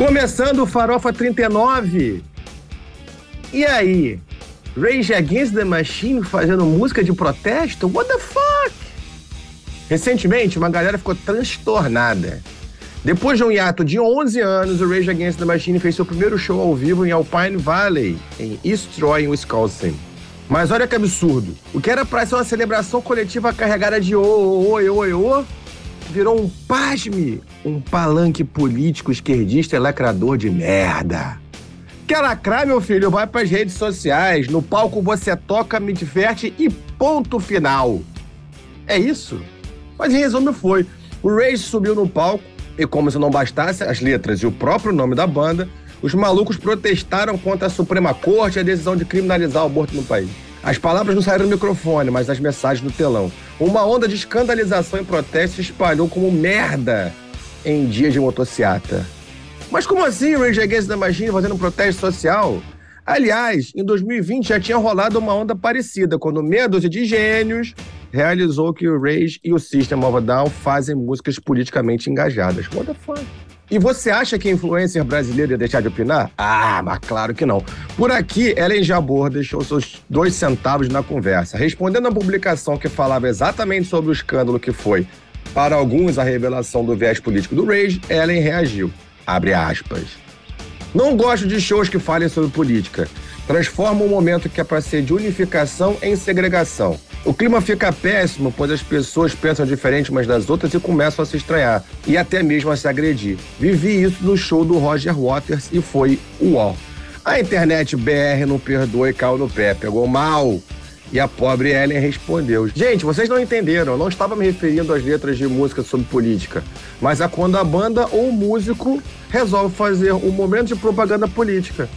Começando o Farofa 39. E aí? Rage Against the Machine fazendo música de protesto? What the fuck? Recentemente, uma galera ficou transtornada. Depois de um hiato de 11 anos, o Rage Against the Machine fez seu primeiro show ao vivo em Alpine Valley, em East Troy, Wisconsin. Mas olha que absurdo. O que era pra ser uma celebração coletiva carregada de oi, oi, oi, oi, virou um pasme, um palanque político esquerdista e lacrador de merda. Quer lacrar, meu filho? Vai pras redes sociais. No palco você toca, me diverte e ponto final. É isso. Mas em resumo foi. O Rage subiu no palco e como se não bastasse as letras e o próprio nome da banda, os malucos protestaram contra a Suprema Corte e a decisão de criminalizar o aborto no país. As palavras não saíram do microfone, mas as mensagens do telão. Uma onda de escandalização e protesto se espalhou como merda em dia de motociata. Mas como assim Rage Against the Machine fazendo um protesto social? Aliás, em 2020 já tinha rolado uma onda parecida, quando meia dúzia de gênios realizou que o Rage e o System of a Down fazem músicas politicamente engajadas. What the fuck? E você acha que influencer brasileiro ia deixar de opinar? Ah, mas claro que não. Por aqui, Ellen Jabor deixou seus dois centavos na conversa. Respondendo à publicação que falava exatamente sobre o escândalo que foi, para alguns, a revelação do viés político do Rage, Ellen reagiu. Abre aspas. Não gosto de shows que falem sobre política. Transforma um momento que é para ser de unificação em segregação. O clima fica péssimo, pois as pessoas pensam diferente umas das outras e começam a se estranhar e até mesmo a se agredir. Vivi isso no show do Roger Waters e foi uau. A internet BR não perdoa e caiu no pé, pegou mal. E a pobre Ellen respondeu: Gente, vocês não entenderam, eu não estava me referindo às letras de música sobre política, mas a quando a banda ou o músico resolve fazer um momento de propaganda política.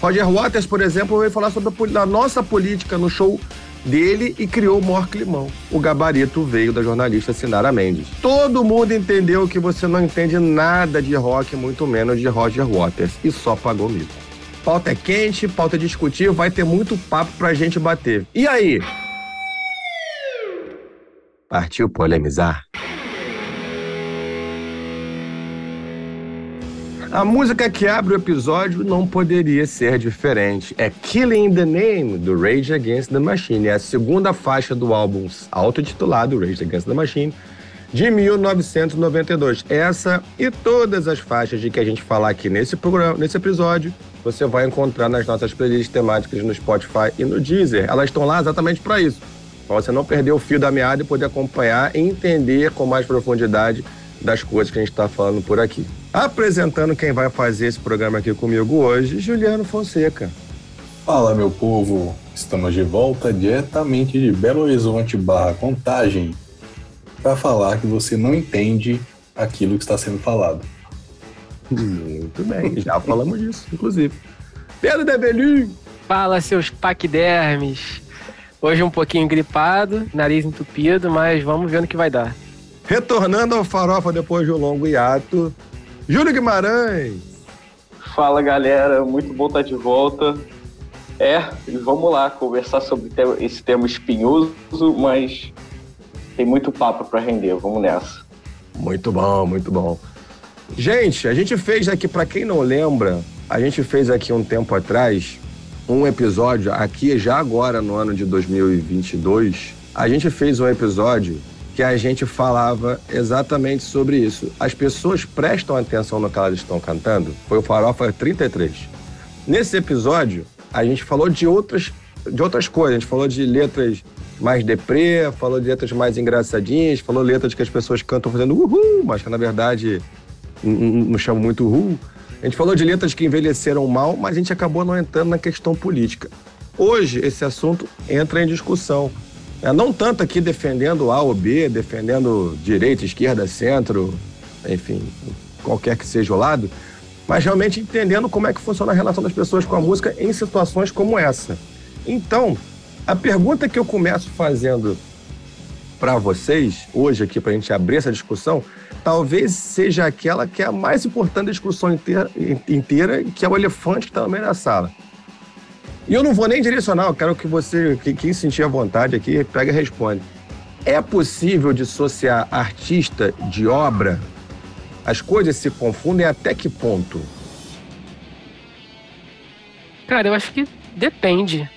Roger Waters, por exemplo, veio falar sobre a, nossa política no show dele e criou o maior climão. O gabarito veio da jornalista Sinara Mendes. Todo mundo entendeu que você não entende nada de rock, muito menos de Roger Waters, e só pagou mico. Pauta é quente, pauta é discutir, vai ter muito papo pra gente bater. E aí? Partiu polemizar? A música que abre o episódio não poderia ser diferente. É Killing the Name, do Rage Against the Machine. É a segunda faixa do álbum autotitulado Rage Against the Machine, de 1992. Essa e todas as faixas de que a gente falar aqui nesse programa, nesse episódio, você vai encontrar nas nossas playlists temáticas no Spotify e no Deezer. Elas estão lá exatamente para isso. Para você não perder o fio da meada e poder acompanhar e entender com mais profundidade das coisas que a gente está falando por aqui. Apresentando quem vai fazer esse programa aqui comigo hoje, Juliano Fonseca. Fala, meu povo. Estamos de volta diretamente de Belo Horizonte barra Contagem para falar que você não entende aquilo que está sendo falado. Muito bem, já falamos disso, inclusive. Pedro Debelin. Fala, seus paquidermes. Hoje um pouquinho gripado, nariz entupido, mas vamos ver no que vai dar. Retornando ao Farofa depois de um longo hiato, Júlio Guimarães. Fala galera, muito bom estar de volta. É, vamos lá conversar sobre esse tema espinhoso, mas tem muito papo para render. Vamos nessa. Muito bom, muito bom. Gente, a gente fez aqui, para quem não lembra, a gente fez aqui um tempo atrás um episódio, aqui já agora no ano de 2022, a gente fez um episódio que a gente falava exatamente sobre isso. As pessoas prestam atenção no que elas estão cantando. Foi o Farofa 33. Nesse episódio, a gente falou de outras, de outras coisas. A gente falou de letras mais deprê, falou de letras mais engraçadinhas, falou letras que as pessoas cantam fazendo uhul, mas que na verdade não chamam muito uhul. A gente falou de letras que envelheceram mal, mas a gente acabou não entrando na questão política. Hoje, esse assunto entra em discussão. É, não tanto aqui defendendo A ou B, defendendo direita, esquerda, centro, enfim, qualquer que seja o lado, mas realmente entendendo como é que funciona a relação das pessoas com a música em situações como essa. Então, a pergunta que eu começo fazendo para vocês, hoje aqui, para a gente abrir essa discussão, talvez seja aquela que é a mais importante da discussão inteira, inteira que é o elefante que está no meio da sala. E eu não vou nem direcionar, eu quero que você, que, quem sentir a vontade aqui, pega e responde. É possível dissociar artista de obra? As coisas se confundem até que ponto? Cara, eu acho que depende.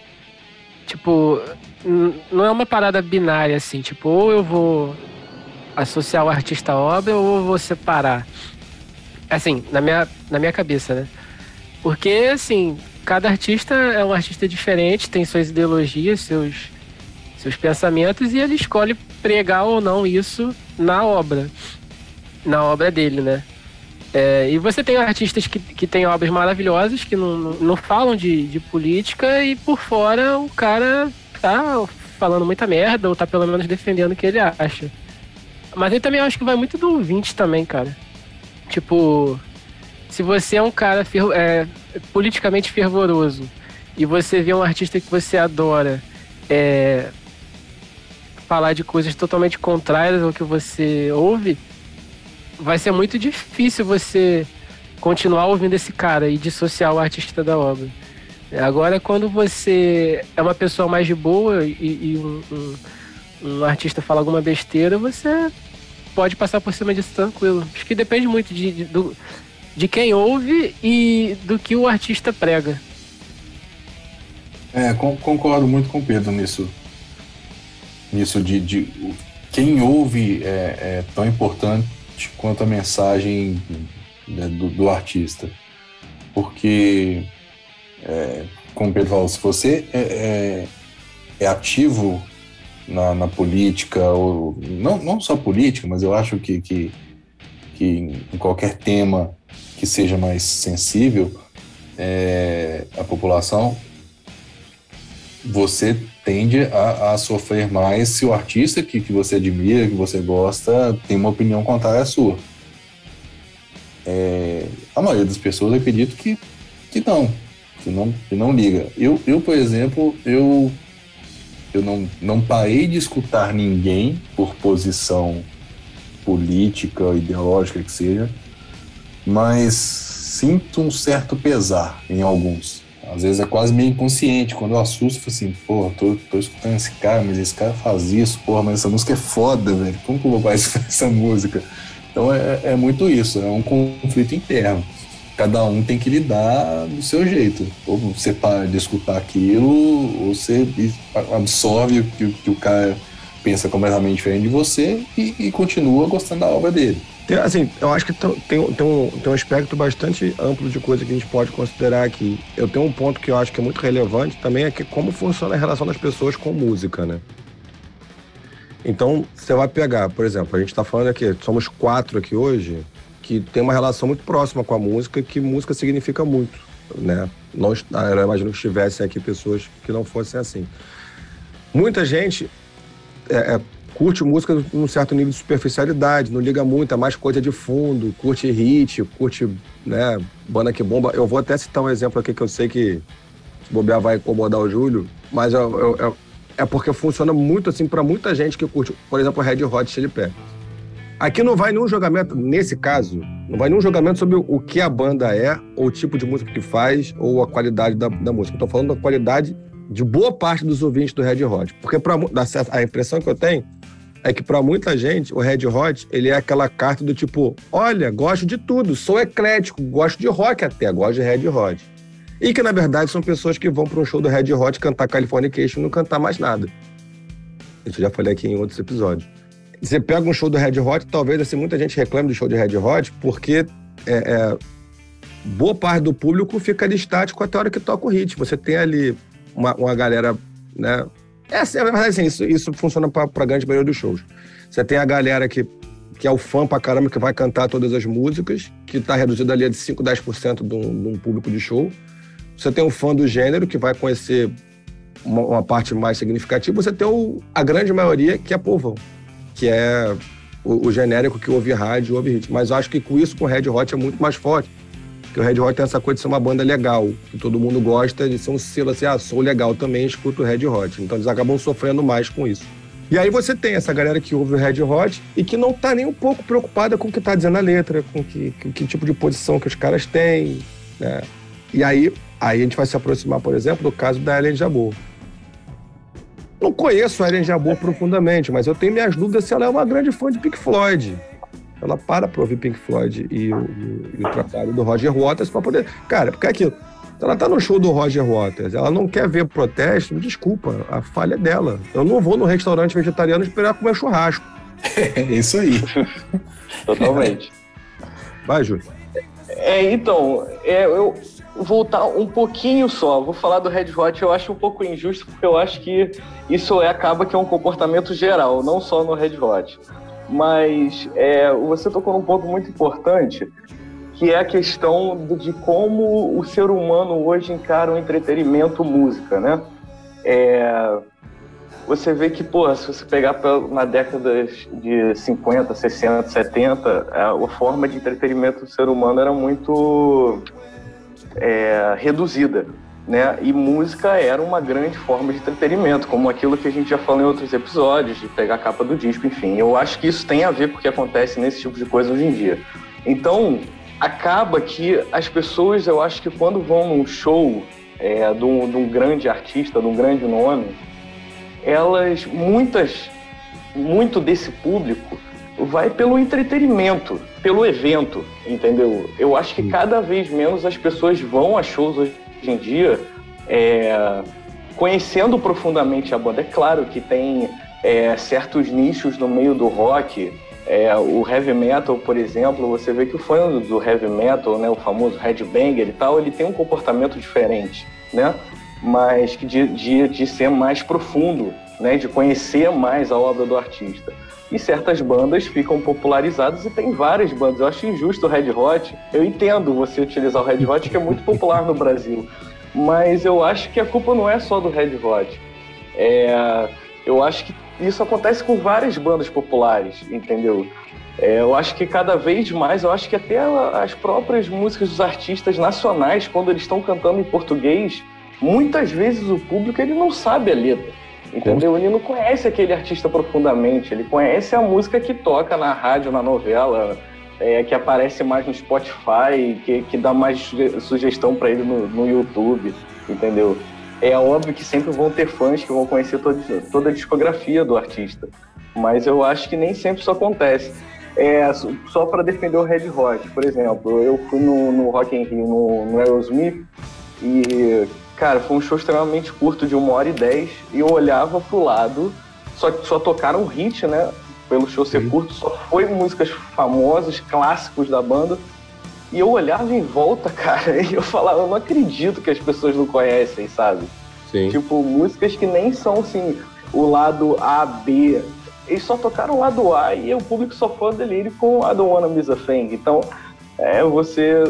Tipo, não é uma parada binária assim, tipo, ou eu vou associar o artista à obra ou eu vou separar. Assim, na minha, na minha cabeça, né? Porque, assim, cada artista é um artista diferente, tem suas ideologias, seus, seus pensamentos, e ele escolhe pregar ou não isso na obra. Na obra dele, né? É, e você tem artistas que, que têm obras maravilhosas, que não, não, não falam de, de política, e por fora o cara tá falando muita merda, ou tá pelo menos defendendo o que ele acha. Mas eu também acho que vai muito do ouvinte também, cara. Tipo, se você é um cara é, politicamente fervoroso e você vê um artista que você adora é, falar de coisas totalmente contrárias ao que você ouve, vai ser muito difícil você continuar ouvindo esse cara e dissociar o artista da obra. Agora, quando você é uma pessoa mais de boa e, e um, um, um, artista fala alguma besteira, você pode passar por cima disso tranquilo. Acho que depende muito de, de, do, de quem ouve e do que o artista prega. É, concordo muito com o Pedro nisso. Nisso de, de quem ouve é, é tão importante quanto a mensagem né, do, do, artista. Porque, é, como o Pedro falou, se você é, é, é ativo na, na, política, ou não, não só política, mas eu acho que, que, que em qualquer tema que seja mais sensível é, população, você tende a, a, sofrer mais se o artista que, que você admira, que você gosta, tem uma opinião contrária à sua. É, a maioria das pessoas acredito que, que não, que não, que não liga. Eu, eu, por exemplo, eu, eu não, não parei de escutar ninguém por posição política, ideológica que seja, mas sinto um certo pesar em alguns. Às vezes é quase meio inconsciente. Quando eu assusto, eu falo assim, pô, tô, tô escutando esse cara, mas esse cara faz isso, porra, mas essa música é foda, velho. Como que eu vou fazer essa música? Então é, é muito isso, é um conflito interno. Cada um tem que lidar do seu jeito. Ou você para de escutar aquilo, ou você absorve o que, que o cara pensa completamente diferente de você e, e continua gostando da obra dele. Tem, assim, eu acho que tem, tem, um, tem um aspecto bastante amplo de coisa que a gente pode considerar aqui. Eu tenho um ponto que eu acho que é muito relevante também, é que como funciona a relação das pessoas com música, né? Então, você vai pegar, por exemplo, a gente está falando aqui, somos quatro aqui hoje, que tem uma relação muito próxima com a música, que música significa muito, né? Não, eu imagino que estivessem aqui pessoas que não fossem assim. Muita gente é, é curte música num certo nível de superficialidade, não liga muito, é mais coisa de fundo, curte hit, curte, né, banda que bomba. Eu vou até citar um exemplo aqui que eu sei que se bobear vai incomodar o Júlio, mas eu, eu, eu, é porque funciona muito assim para muita gente que curte, por exemplo, Red Hot Chili Peppers. Aqui não vai nenhum julgamento, nesse caso, não vai nenhum julgamento sobre o que a banda é, ou o tipo de música que faz, ou a qualidade da, da música. Estou falando da qualidade de boa parte dos ouvintes do Red Hot. Porque pra, a impressão que eu tenho é que para muita gente o Red Hot ele é aquela carta do tipo, olha, gosto de tudo, sou eclético, gosto de rock até, gosto de Red Hot. E que na verdade são pessoas que vão para um show do Red Hot cantar Californication e não cantar mais nada. Isso eu já falei aqui em outros episódios. Você pega um show do Red Hot, talvez assim muita gente reclame do show de Red Hot porque é, é, boa parte do público fica ali estático até a hora que toca o hit. Você tem ali uma, uma galera né, é, é verdade, assim, isso, isso funciona para a grande maioria dos shows. Você tem a galera que, que é o fã pra caramba, que vai cantar todas as músicas, que está reduzido ali a de 5, 10% de um, de um público de show. Você tem o fã do gênero, que vai conhecer uma, uma parte mais significativa. Você tem o, a grande maioria, que é povão, que é o, o genérico que ouve rádio, ouve hit. Mas eu acho que com isso, com Red Hot, é muito mais forte porque o Red Hot tem essa coisa de ser uma banda legal, que todo mundo gosta de ser um selo assim, ah, sou legal também, escuto o Red Hot. Então eles acabam sofrendo mais com isso. E aí você tem essa galera que ouve o Red Hot e que não tá nem um pouco preocupada com o que tá dizendo a letra, com que, que, que tipo de posição que os caras têm, né? E aí, aí a gente vai se aproximar, por exemplo, do caso da Ellen Jabot. Não conheço a Ellen Jabot profundamente, mas eu tenho minhas dúvidas se ela é uma grande fã de Pink Floyd ela para para ouvir Pink Floyd e o, e o, trabalho do Roger Waters para poder. Cara, porque é aquilo. Ela tá no show do Roger Waters, ela não quer ver protesto, me desculpa, a falha é dela. Eu não vou no restaurante vegetariano esperar comer churrasco. É isso aí. Totalmente. Vai, Júlio. É, então, é, eu voltar um pouquinho só. Vou falar do Red Hot, eu acho um pouco injusto, porque eu acho que isso é, acaba que é um comportamento geral, não só no Red Hot. Mas é, você tocou num ponto muito importante, que é a questão de como o ser humano hoje encara o entretenimento música, né? É, você vê que, pô, se você pegar na década de 50, 60, 70, a forma de entretenimento do ser humano era muito é, reduzida, né? E música era uma grande forma de entretenimento, como aquilo que a gente já falou em outros episódios, de pegar a capa do disco, enfim. Eu acho que isso tem a ver com o que acontece nesse tipo de coisa hoje em dia. Então, acaba que as pessoas, eu acho que quando vão num show é, de, um, de um grande artista, de um grande nome, elas, muitas, muito desse público vai pelo entretenimento, pelo evento, entendeu? Eu acho que cada vez menos as pessoas vão a shows hoje em dia é, conhecendo profundamente a banda. É claro que tem é, certos nichos no meio do rock é, o heavy metal, por exemplo, você vê que o fã do heavy metal, né, o famoso headbanger e tal, ele tem um comportamento diferente, né? Mas de, de, de ser mais profundo, né? De conhecer mais a obra do artista. E certas bandas ficam popularizadas e tem várias bandas. Eu acho injusto o Red Hot. Eu entendo você utilizar o Red Hot, que é muito popular no Brasil. Mas eu acho que a culpa não é só do Red Hot. É, eu acho que isso acontece com várias bandas populares, entendeu? É, eu acho que cada vez mais, eu acho que até as próprias músicas dos artistas nacionais, quando eles estão cantando em português, muitas vezes o público ele não sabe a letra, entendeu? Ele não conhece aquele artista profundamente, ele conhece a música que toca na rádio, na novela, é, que aparece mais no Spotify, que, que dá mais sugestão para ele no, no YouTube, entendeu? é óbvio que sempre vão ter fãs que vão conhecer toda, toda a discografia do artista, mas eu acho que nem sempre isso acontece. É, só para defender o Red Hot, por exemplo, eu fui no, no Rock in Rio, no, no Aerosmith, e, cara, foi um show extremamente curto, de uma hora e dez, e eu olhava pro lado, só, só tocaram hit, né, pelo show ser uhum. curto, só foi músicas famosas, clássicos da banda, e eu olhava em volta, cara, e eu falava, eu não acredito que as pessoas não conhecem, sabe? Sim. Tipo, músicas que nem são assim, o lado A, B. Eles só tocaram o lado A e o público só foi delírio com a Don't Wanna Miss a Thing. Então, é, você.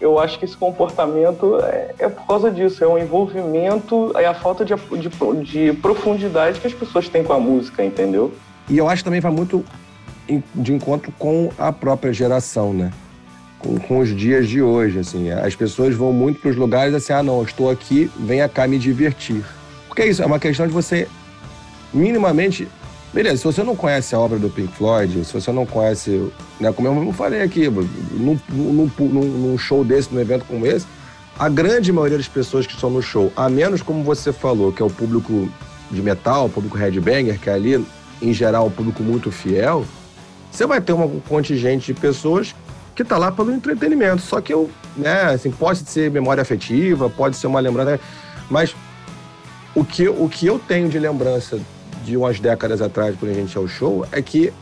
Eu acho que esse comportamento é, é por causa disso, é o envolvimento, é a falta de, de, de profundidade que as pessoas têm com a música, entendeu? E eu acho que também vai muito de encontro com a própria geração, né? com, com os dias de hoje. Assim, as pessoas vão muito para os lugares assim, ah, não, estou aqui, venha cá me divertir. Porque é isso, é uma questão de você minimamente. Beleza, se você não conhece a obra do Pink Floyd, se você não conhece, né, como eu mesmo falei aqui, num, num, num show desse, num evento como esse, a grande maioria das pessoas que estão no show, a menos como você falou, que é o público de metal, o público headbanger, que é ali, em geral, um público muito fiel, você vai ter um contingente de pessoas que tá lá pelo entretenimento. Só que eu, né, assim, pode ser memória afetiva, pode ser uma lembrança, mas o que, o que eu tenho de lembrança de umas décadas atrás, quando a gente ia ao show, é que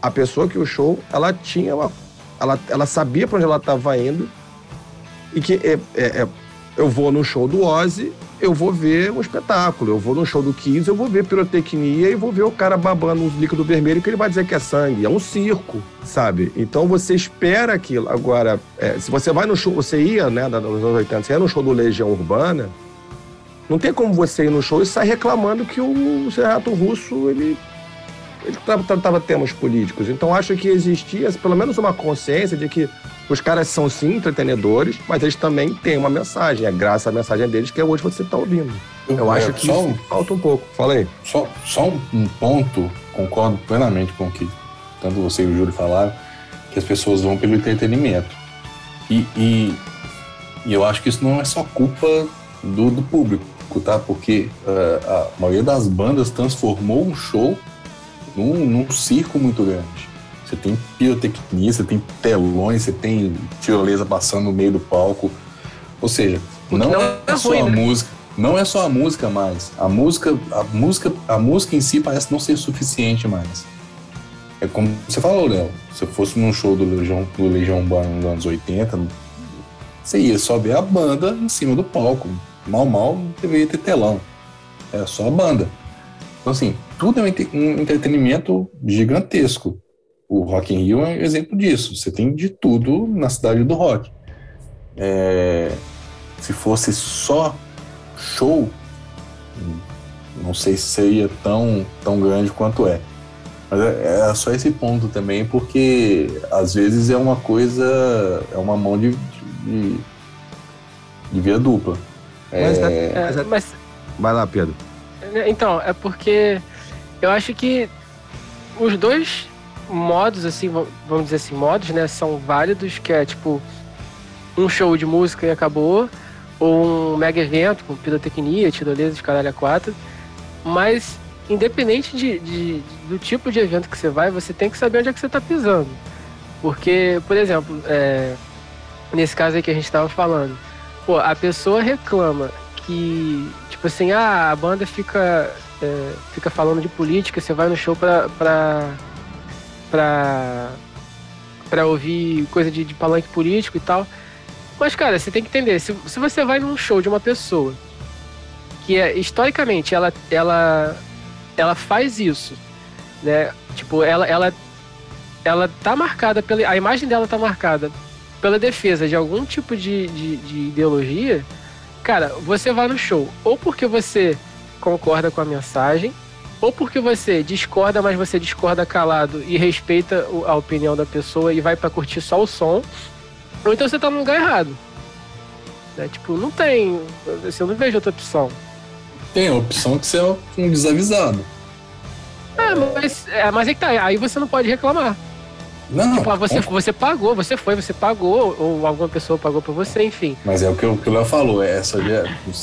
a pessoa que o show, ela tinha uma. Ela, ela sabia para onde ela estava indo e que é, é, é, eu vou no show do Ozzy eu vou ver um espetáculo. Eu vou no show do Kiss, eu vou ver pirotecnia e vou ver o cara babando um líquido vermelho que ele vai dizer que é sangue. É um circo, sabe? Então você espera aquilo. Agora, é, se você vai no show, você ia, né, nos anos 80, você ia no show do Legião Urbana, não tem como você ir no show e sair reclamando que o Renato Russo, ele ele tratava temas políticos. Então acho que existia pelo menos uma consciência de que os caras são sim entretenedores, mas eles também têm uma mensagem. É graças à mensagem deles que hoje você está ouvindo. Eu, Eu acho é, que um, falta um pouco. Fala aí. Só, só um ponto, concordo plenamente com o que tanto você e o Júlio falaram, que as pessoas vão pelo entretenimento. E, e, e eu acho que isso não é só culpa do, do público, tá? Porque uh, a maioria das bandas transformou um show num, num circo muito grande. Você tem pirotecnia, você tem telões, você tem tirolesa passando no meio do palco. Ou seja, Não, não, é, é só ruim, a né? música. Não é só a música mais. A música, a música, a música em si parece não ser suficiente mais. É como você falou, Léo. Se eu fosse num show do Legião, do Legião Urbana nos anos 80, você ia só ver a banda em cima do palco. Mal, mal, deveria ter telão. É só a banda. Então, assim, tudo é um entretenimento gigantesco. O Rock in Rio é um exemplo disso. Você tem de tudo na cidade do rock. É, se fosse só show, não sei se seria tão, tão grande quanto é. Mas é, é só esse ponto também, porque às vezes é uma coisa, é uma mão de, de, de via dupla. Mas, é... É, mas, Vai lá, Pedro. Então, é porque eu acho que os dois modos, assim, vamos dizer assim, modos, né, são válidos, que é tipo um show de música e acabou, ou um mega evento com pirotecnia, tirolesa de caralho a quatro. Mas, independente de, de, do tipo de evento que você vai, você tem que saber onde é que você está pisando. Porque, por exemplo, é, nesse caso aí que a gente estava falando, pô, a pessoa reclama que, tipo assim, ah, a banda fica, é, fica falando de política, você vai no show pra, pra, pra, pra ouvir coisa de, de palanque político e tal. Mas, cara, você tem que entender, se, se você vai num show de uma pessoa que é, historicamente, ela, ela, ela faz isso, né? Tipo, ela, ela, ela tá marcada pela... A imagem dela tá marcada pela defesa de algum tipo de, de, de ideologia, cara, você vai no show ou porque você concorda com a mensagem, ou porque você discorda, mas você discorda calado e respeita a opinião da pessoa e vai para curtir só o som, ou então você tá no lugar errado. Né? Tipo, não tem. Assim, eu não vejo outra opção. Tem a opção que você é um desavisado. É, mas, é, mas é que tá. Aí você não pode reclamar. Não, tipo, você, você pagou, você foi, você pagou, ou alguma pessoa pagou pra você, enfim. Mas é o que, o, que o Léo falou, é essa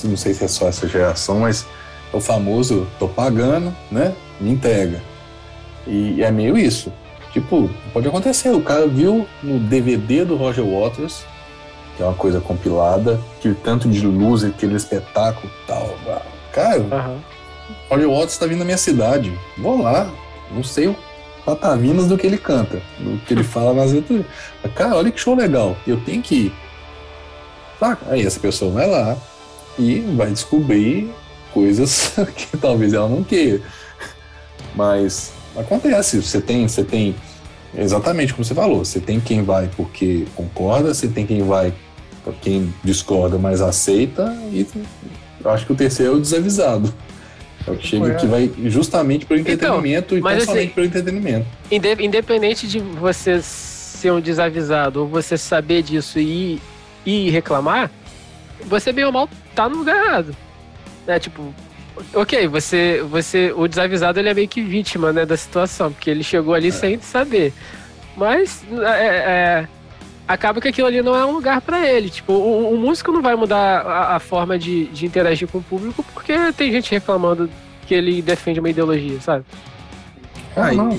não sei se é só essa geração, mas é o famoso tô pagando, né? Me entrega. E é meio isso. Tipo, pode acontecer. O cara viu no DVD do Roger Waters, que é uma coisa compilada, que tanto de luz, aquele espetáculo tal. Cara, uhum. Roger Waters tá vindo na minha cidade. Vou lá. Não sei o patavinas do que ele canta, do que ele fala nas letras. Cara, olha que show legal. Eu tenho que ir. Aí essa pessoa vai lá e vai descobrir coisas que talvez ela não queira. Mas acontece, você tem, você tem exatamente como você falou, você tem quem vai porque concorda, você tem quem vai quem discorda, mas aceita, e eu acho que o terceiro é o desavisado. É o que chega que vai justamente para o então, entretenimento então, e assim, somente para o entretenimento. Independente de você ser um desavisado ou você saber disso e, e reclamar, você bem ou mal tá no lugar errado. É tipo, ok, você, você, o desavisado ele é meio que vítima né, da situação, porque ele chegou ali é. sem saber. Mas é, é, acaba que aquilo ali não é um lugar para ele. Tipo, o, o, músico não vai mudar a, a forma de, de, interagir com o público porque tem gente reclamando que ele defende uma ideologia, sabe? Ah, não.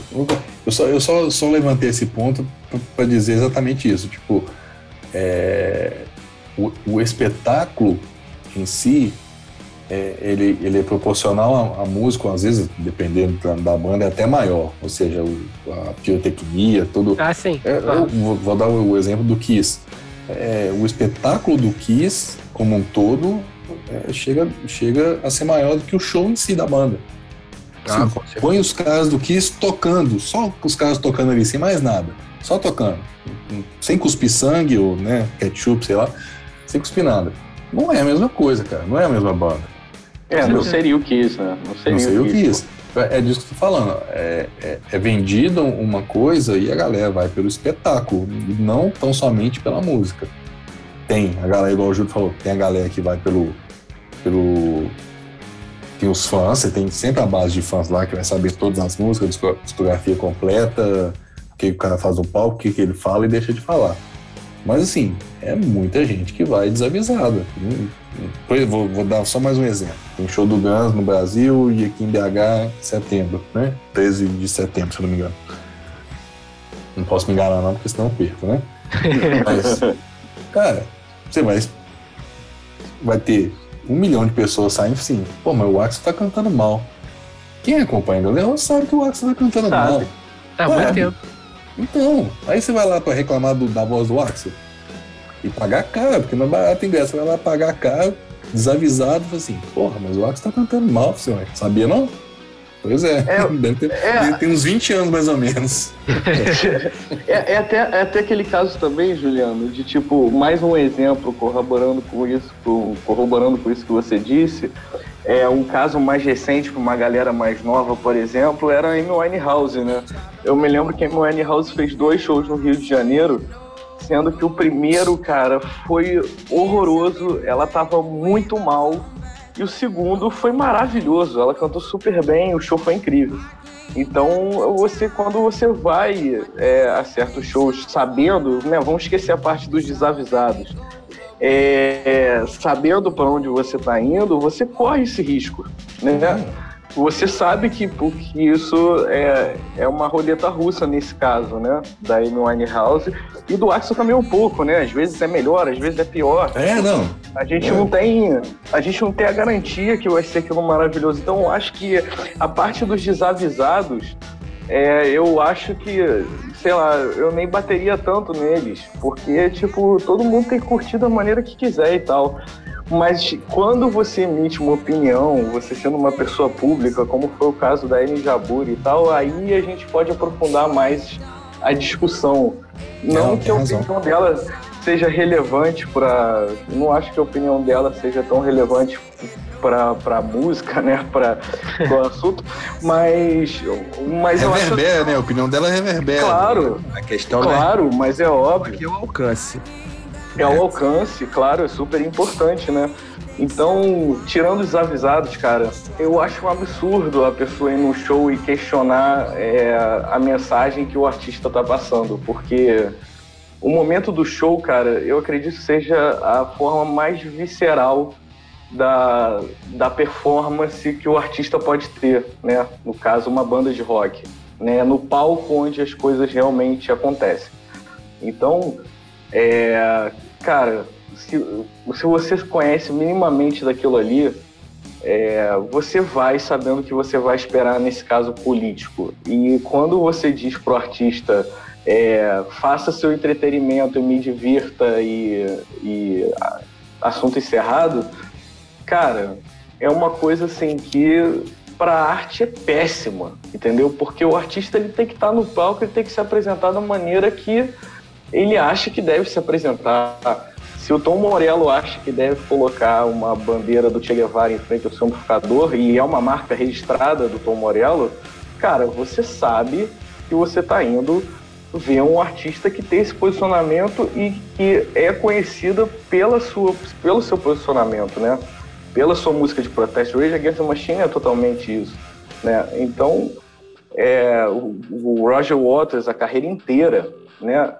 Eu só, eu só, só levantei esse ponto para dizer exatamente isso. Tipo, é, o, o espetáculo em si é, ele, ele é proporcional à, música, às vezes, dependendo da, da, banda, é até maior. Ou seja, o, a pirotecnia, tudo. Ah, sim. É, claro. vou, vou, dar o, exemplo do Kiss. É, o espetáculo do Kiss, como um todo, é, chega, chega a ser maior do que o show em si da banda. Ah, assim, põe os caras do Kiss tocando, só os caras tocando ali, sem mais nada. Só tocando. Sem cuspir sangue ou né, ketchup, sei lá. Sem cuspir nada. Não é a mesma coisa, cara. Não é a mesma banda. É, não seria o que isso, né? Não seria, não seria o que isso. É, é disso que eu tô falando. É, é, é vendido uma coisa e a galera vai pelo espetáculo, não tão somente pela música. Tem a galera, igual o Júlio falou, tem a galera que vai pelo. pelo tem os fãs, você tem sempre a base de fãs lá que vai saber todas as músicas, discografia completa, o que o cara faz no palco, o que, que ele fala e deixa de falar. Mas assim, é muita gente que vai desavisada. Vou, vou, dar só mais um exemplo. Tem show do Guns no Brasil e aqui em BH em setembro, né? 13 de setembro, se eu não me engano. Não posso me enganar não, porque senão eu perco, né? Mas, cara, você vai vai ter um milhão de pessoas saindo assim, pô, mas o Axel tá cantando mal. Quem acompanha o Leão sabe que o Axel tá cantando Sabe. mal. Há Ué, muito tempo. Então, aí você vai lá pra reclamar do- da voz do Axel e pagar caro, porque não é barato ingresso. Você vai lá pagar caro, desavisado, fala assim, porra, mas o Axel tá cantando mal, senhor. Sabia não? Pois é, É, deve ter, é. deve ter uns 20 anos mais ou menos. É, é até, é até aquele caso também, Juliano, de tipo, mais um exemplo corroborando com isso, corroborando com isso que você disse. É um caso mais recente para uma galera mais nova, por exemplo, era a Amy Winehouse, né? Eu me lembro que a Amy Winehouse fez dois shows no Rio de Janeiro, sendo que o primeiro, cara, foi horroroso, ela tava muito mal, e o segundo foi maravilhoso, ela cantou super bem, o show foi incrível. Então, você, quando você vai é, a certos shows sabendo, né, vamos esquecer a parte dos desavisados, é, sabendo para onde você está indo, você corre esse risco, né? Você sabe que, porque isso é, é uma roleta russa nesse caso, né? Da Amy Winehouse e do Axel também um pouco, né? Às vezes é melhor, às vezes é pior. É, não. A gente É. não tem, a gente não tem a garantia que vai ser aquilo maravilhoso. Então, eu acho que a parte dos desavisados, é, eu acho que, sei lá, eu nem bateria tanto neles, porque tipo todo mundo tem que curtir da maneira que quiser e tal. Mas quando você emite uma opinião, você sendo uma pessoa pública, como foi o caso da Amy Jaburi e tal, aí a gente pode aprofundar mais a discussão. Não, Não, que a razão. opinião dela seja relevante para. Não acho que a opinião dela seja tão relevante para a música, né? Para o assunto, mas, mas eu acho. Reverbera, né? A opinião dela reverbera. Claro, A questão né, claro, mas é óbvio. aqui é o alcance. É o alcance, claro, é super importante, né? Então, tirando os avisados, cara, eu acho um absurdo a pessoa ir no show e questionar é, a mensagem que o artista tá passando, porque o momento do show, cara, eu acredito seja a forma mais visceral da, da performance que o artista pode ter, né? No caso, uma banda de rock, né? No palco onde as coisas realmente acontecem. Então, é, cara, se, se você conhece minimamente daquilo ali, é, você vai sabendo que você vai esperar nesse caso político. E quando você diz pro artista é, faça seu entretenimento e me divirta e, e assunto encerrado, cara, é uma coisa assim que para arte é péssima, entendeu? Porque o artista ele tem que estar no palco, ele tem que se apresentar da maneira que ele acha que deve se apresentar. Se o Tom Morello acha que deve colocar uma bandeira do Che Guevara em frente ao seu amplificador e é uma marca registrada do Tom Morello, cara, você sabe que você está indo ver um artista que tem esse posicionamento e que é conhecida pela sua, pelo seu posicionamento, né? Pela sua música de protesto. Rage Against the Machine é totalmente isso, né? Então, é, o, o Roger Waters, a carreira inteira, né?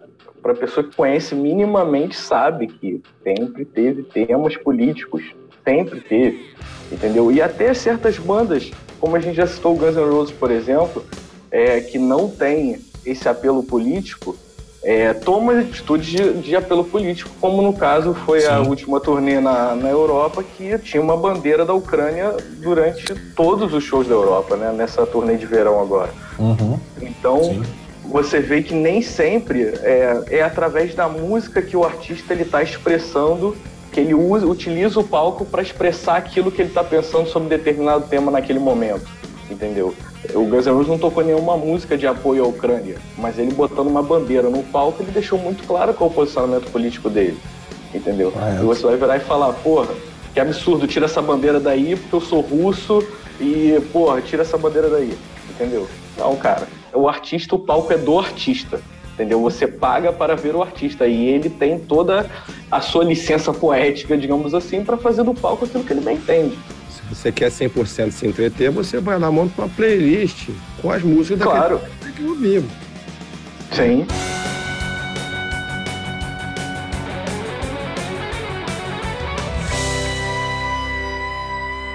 Para pessoa que conhece minimamente sabe que sempre teve temas políticos, sempre teve, entendeu? E até certas bandas, como a gente já citou o Guns N' Roses, por exemplo, é, que não tem esse apelo político, é, toma atitudes de, de apelo político, como no caso foi a Sim. última turnê na, na Europa, que tinha uma bandeira da Ucrânia durante todos os shows da Europa, né? Nessa turnê de verão agora. Uhum. Então, Sim. Você vê que nem sempre é, é através da música que o artista ele está expressando, que ele usa, utiliza o palco para expressar aquilo que ele está pensando sobre determinado tema naquele momento, entendeu? O Guns N' Roses não tocou nenhuma música de apoio à Ucrânia, mas ele botando uma bandeira no palco, ele deixou muito claro qual é o posicionamento político dele, entendeu? Ah, é. E você vai virar e falar, porra, que absurdo, tira essa bandeira daí porque eu sou russo e, porra, tira essa bandeira daí, entendeu? Não, cara, o artista, o palco é do artista, entendeu? Você paga para ver o artista e ele tem toda a sua licença poética, digamos assim, para fazer do palco aquilo que ele bem entende. Se você quer 100% se entreter, você vai lá, monta uma playlist com as músicas daquele Claro, que você quer ouvir. sim.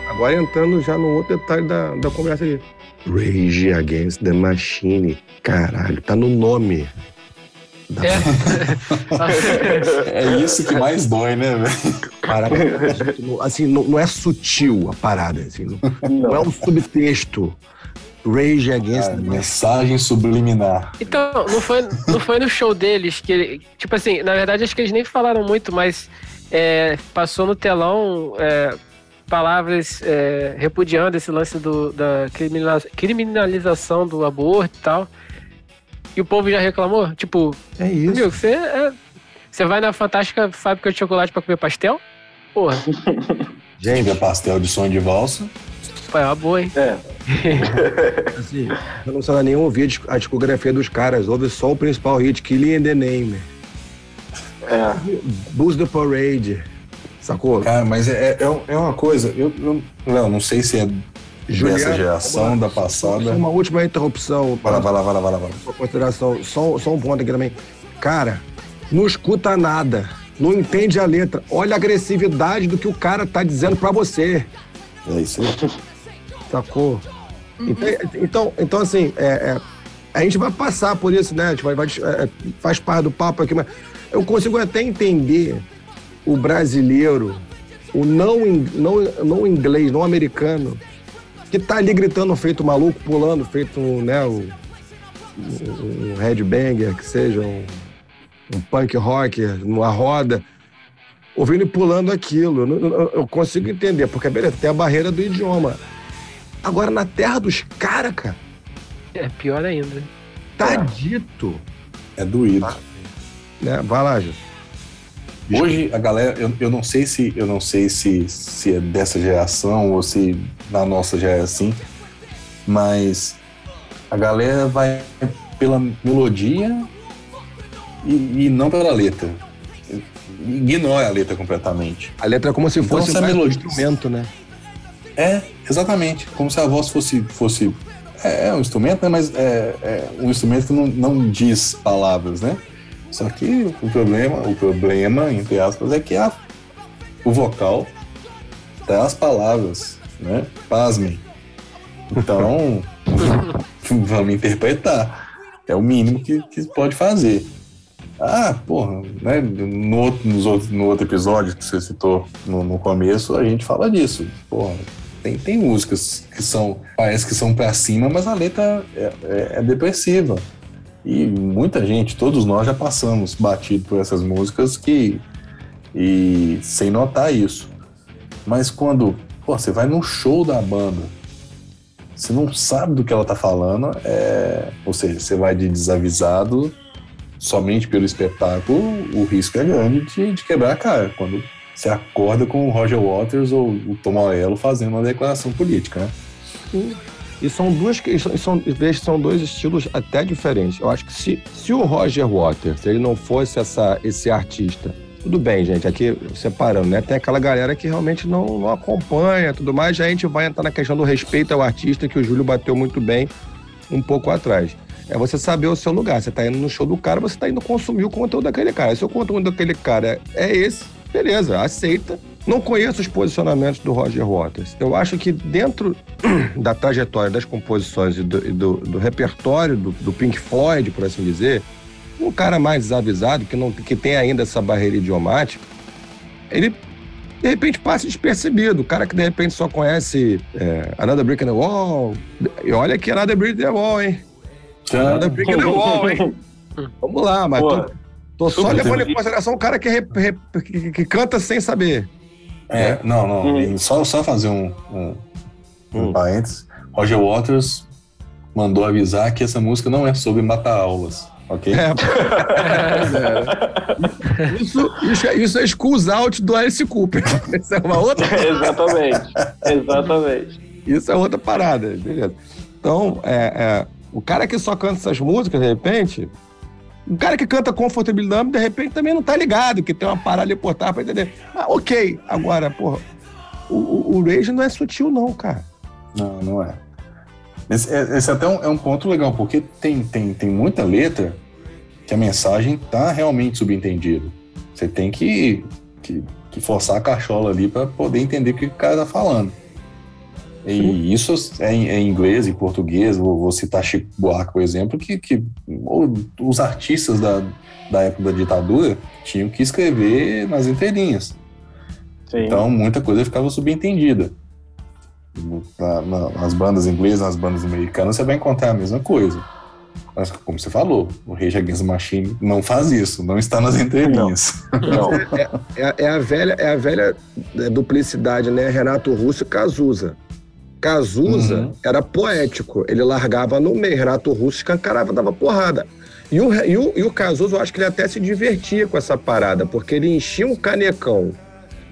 Agora entrando já no outro detalhe da, da conversa aqui. Rage Against the Machine. Caralho, tá no nome. É. é isso que mais dói, né, velho? Parada, assim, não, não, é sutil a parada, assim, não, não. é um subtexto. Rage Against ah, the Mensagem subliminar. Então, não foi, não foi no show deles que ele. Tipo assim, na verdade, acho que eles nem falaram muito, mas é, passou no telão é, palavras é, repudiando esse lance do, da criminalização do aborto e tal. E o povo já reclamou? Tipo, é isso. Viu, você, é, você vai na fantástica fábrica de chocolate para comer pastel? Porra. Gente, é pastel de sonho de valsa. Pô, é uma boa, hein? É. assim, eu não sei nem ouvir a discografia dos caras, ouve só o principal hit, Killing in the Name. É. Boost the Parade. Sacou? Cara, mas é, é, é uma coisa, eu, eu não, não sei se é Juliana, dessa geração, uma, da passada. Uma última interrupção. Vai lá, vai lá, vai lá, vai lá. Vai lá. Consideração, só, só um ponto aqui também. Cara, não escuta nada, não entende a letra. Olha a agressividade do que o cara tá dizendo para você. É isso aí. Sacou? Uhum. Então, então, então, assim, é, é, a gente vai passar por isso, né? A gente vai, vai é, faz parte do papo aqui, mas eu consigo até entender o brasileiro, o não, não, não inglês, não americano, que tá ali gritando feito maluco, pulando, feito né, o, um headbanger, que seja um, um punk rock, numa roda, ouvindo e pulando aquilo. Eu, consigo entender, porque beleza, tem a barreira do idioma. Agora, na terra dos caras, cara. É pior ainda. Tá é. dito. É doído. Né? Vai lá, Gil. Hoje a galera, eu, eu não sei se eu não sei se, se é dessa geração ou se na nossa já é assim, mas a galera vai pela melodia e, e não pela letra. Ignora a letra completamente. A letra é como se então, fosse um melodia... instrumento, né? É, exatamente. Como se a voz fosse. fosse é, é um instrumento, né? Mas é, é um instrumento que não, não diz palavras, né? Só que o problema, o problema, entre aspas, é que a, o vocal dá as palavras, né? Pasmem. Então, vamos interpretar. É o mínimo que, que pode fazer. Ah, porra, né? No outro, nos no outro episódio que você citou no, no começo, a gente fala disso. Porra, tem, tem músicas que são, parece que são para cima, mas a letra é, é, é depressiva. E muita gente, todos nós já passamos batido por essas músicas que e sem notar isso. Mas quando pô, você vai num show da banda, você não sabe do que ela tá falando, é, ou seja, você vai de desavisado somente pelo espetáculo, o risco é grande de, de quebrar a cara. Quando você acorda com o Roger Waters ou o Tom Morello fazendo uma declaração política, né? E são duas são, são dois estilos até diferentes. Eu acho que se, se o Roger Waters ele não fosse essa, esse artista, tudo bem, gente, aqui separando, né? Tem aquela galera que realmente não, não acompanha tudo mais, já a gente vai entrar na questão do respeito ao artista, que o Júlio bateu muito bem um pouco atrás. É você saber o seu lugar. Você está indo no show do cara, você está indo consumir o conteúdo daquele cara. Se o conteúdo daquele cara é esse, beleza, aceita não conheço os posicionamentos do Roger Waters. Eu acho que dentro da trajetória das composições e do, do, do repertório do, do, Pink Floyd, por assim dizer, um cara mais desavisado, que, não, que tem ainda essa barreira idiomática, ele de repente passa despercebido. O cara que de repente só conhece é, Another Brick in the Wall. E olha que Another Brick in the Wall, hein? Another Brick in the Wall, hein? Vamos lá, mas tô, tô só levando em consideração o cara que, que, que canta sem saber. É, não, não. Hum. Só, só fazer um, um, um hum. parênteses. Roger Waters mandou avisar que essa música não é sobre matar aulas, ok? É. isso, isso, é, isso é Schools Out do Alice Cooper. Isso é uma outra Exatamente. Exatamente. Isso é outra parada, beleza? Então, é, é, o cara que só canta essas músicas, de repente, um cara que canta Comfortable Numb, de repente, também não tá ligado, que tem uma parada por pra entender. Ah, ok. Agora, porra, o, o, o Rage não é sutil, não, cara. Não, não é. Esse, é, esse até é um, é um ponto legal, porque tem, tem, tem muita letra que a mensagem tá realmente subentendida. Você tem que, que, que forçar a cachola ali para poder entender o que o cara tá falando. E isso é em, é em inglês e português, vou, vou, citar Chico Buarque, por exemplo, que, que os artistas da, da época da ditadura tinham que escrever nas entrelinhas. Sim. Então muita coisa ficava subentendida. Na, na, nas bandas inglesas, nas bandas americanas, você vai encontrar a mesma coisa. Mas, como você falou, o Rage Against the Machine não faz isso, não está nas entrelinhas. Não. não. É, é, é, a velha, é a velha duplicidade, né? Renato Russo e Cazuza. Cazuza uhum. era poético, ele largava no meio, Renato Russo escancarava, dava porrada. E o, e, o, e o Cazuza, eu acho que ele até se divertia com essa parada, porque ele enchia um canecão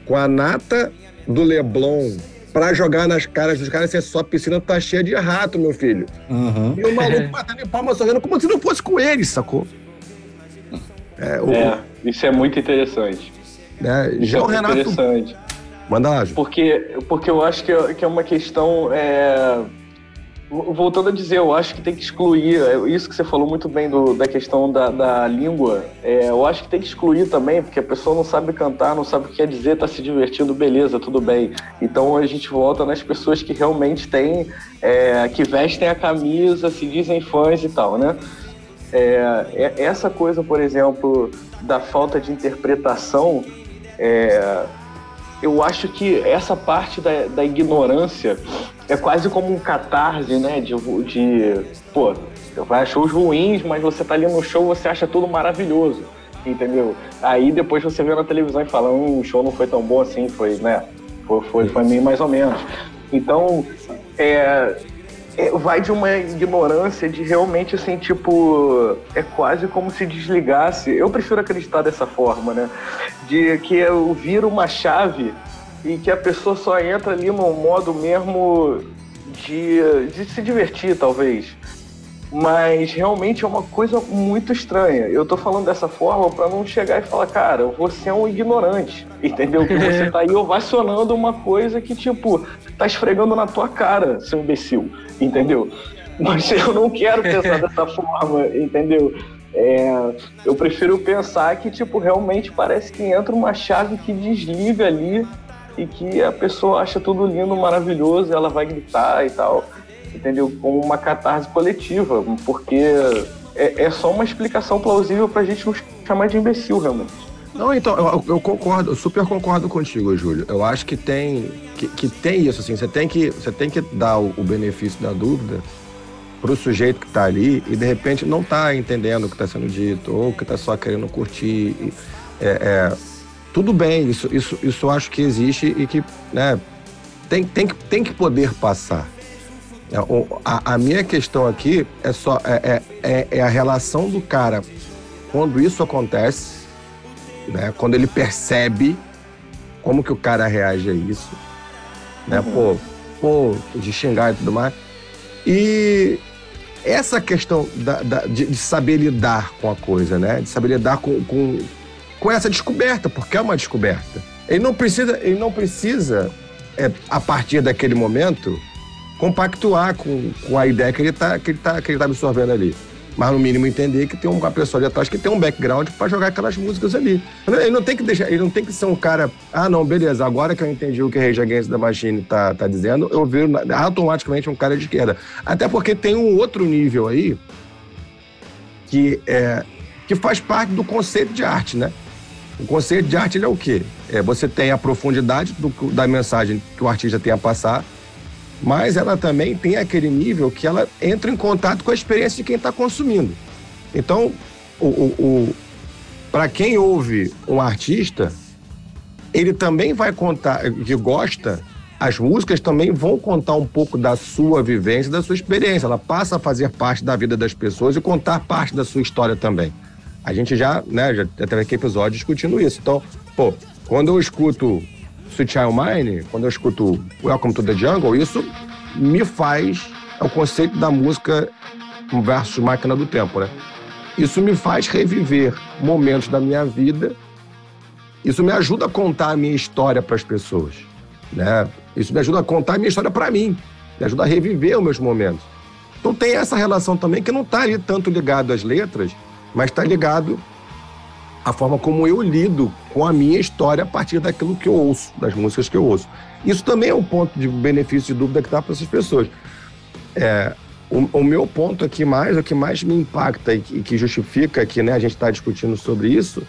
com a nata do Leblon pra jogar nas caras dos caras, se só piscina tá cheia de rato, meu filho. Uhum. E o maluco batendo em palma sorrindo como se não fosse com eles, sacou? É, o, é isso é muito interessante. É, já é o Renato. Interessante. Manda lá, Ju. Porque, porque eu acho que é, que é uma questão. É... Voltando a dizer, eu acho que tem que excluir, é, isso que você falou muito bem do, da questão da, da língua, é, eu acho que tem que excluir também, porque a pessoa não sabe cantar, não sabe o que quer dizer, tá se divertindo, beleza, tudo bem. Então a gente volta nas pessoas que realmente têm, é, que vestem a camisa, se dizem fãs e tal, né? É, é essa coisa, por exemplo, da falta de interpretação, é, eu acho que essa parte da, da ignorância é quase como um catarse, né? De, de pô, você vai shows ruins, mas você tá ali no show, você acha tudo maravilhoso, entendeu? Aí depois você vê na televisão e fala, hum, o show não foi tão bom assim, foi, né? Foi, foi, foi meio mais ou menos. Então, é, vai de uma ignorância de realmente assim, tipo, é quase como se desligasse. Eu prefiro acreditar dessa forma, né? De que eu viro uma chave e que a pessoa só entra ali no modo mesmo de, de se divertir, talvez. Mas realmente é uma coisa muito estranha. Eu tô falando dessa forma para não chegar e falar, cara, você é um ignorante, entendeu? Que você tá aí ovacionando uma coisa que, tipo, tá esfregando na tua cara, seu imbecil, entendeu? Mas eu não quero pensar dessa forma, entendeu? É, eu prefiro pensar que, tipo, realmente parece que entra uma chave que desliga ali e que a pessoa acha tudo lindo, maravilhoso, e ela vai gritar e tal entendeu? Como uma catarse coletiva, porque é, é só uma explicação plausível para a gente não chamar de imbecil, realmente. Não, então, eu, eu, concordo, eu super concordo contigo, Júlio. Eu acho que tem, que, que tem isso, assim, você tem que, você tem que dar o, o benefício da dúvida para o sujeito que está ali e de repente não está entendendo o que está sendo dito ou que está só querendo curtir. É, é, tudo bem, isso, isso, isso eu acho que existe e que né, tem, tem, que, tem que poder passar. É, a, a, minha questão aqui é só é, é, é, é, a relação do cara quando isso acontece, né? Quando ele percebe como que o cara reage a isso, né? Uhum. Pô, pô, de xingar e tudo mais. E essa questão da, da, de, de, saber lidar com a coisa, né? De saber lidar com, com, com essa descoberta, porque é uma descoberta. Ele não precisa, ele não precisa é, a partir daquele momento compactuar com, com a ideia que ele está que ele tá, que ele tá absorvendo ali. Mas, no mínimo, entender que tem uma pessoa ali atrás que tem um background para jogar aquelas músicas ali. Ele não tem que deixar, ele não tem que ser um cara, ah, não, beleza, agora que eu entendi o que Rage Against the Machine tá, tá dizendo, eu viro automaticamente um cara de esquerda. Até porque tem um outro nível aí que, é, que faz parte do conceito de arte, né? O conceito de arte ele é o quê? É, você tem a profundidade do, da mensagem que o artista tem a passar, mas ela também tem aquele nível que ela entra em contato com a experiência de quem está consumindo. Então, o, o, o para quem ouve um artista, ele também vai contar, que gosta, as músicas também vão contar um pouco da sua vivência, da sua experiência. Ela passa a fazer parte da vida das pessoas e contar parte da sua história também. A gente já, né, já teve aqui episódio discutindo isso. Então, pô, quando eu escuto Sweet Child Mine, quando eu escuto Welcome to the Jungle, isso me faz é o conceito da música versus máquina do tempo, né? Isso me faz reviver momentos da minha vida. Isso me ajuda a contar a minha história para as pessoas, né? Isso me ajuda a contar a minha história para mim, me ajuda a reviver os meus momentos. Então tem essa relação também que não está ali tanto ligado às letras, mas está ligado à forma como eu lido com a minha história a partir daquilo que eu ouço, das músicas que eu ouço. Isso também é um ponto de benefício de dúvida que dá para essas pessoas. É, o, o, meu ponto aqui mais, o que mais me impacta e que, que justifica que né, a gente está discutindo sobre isso,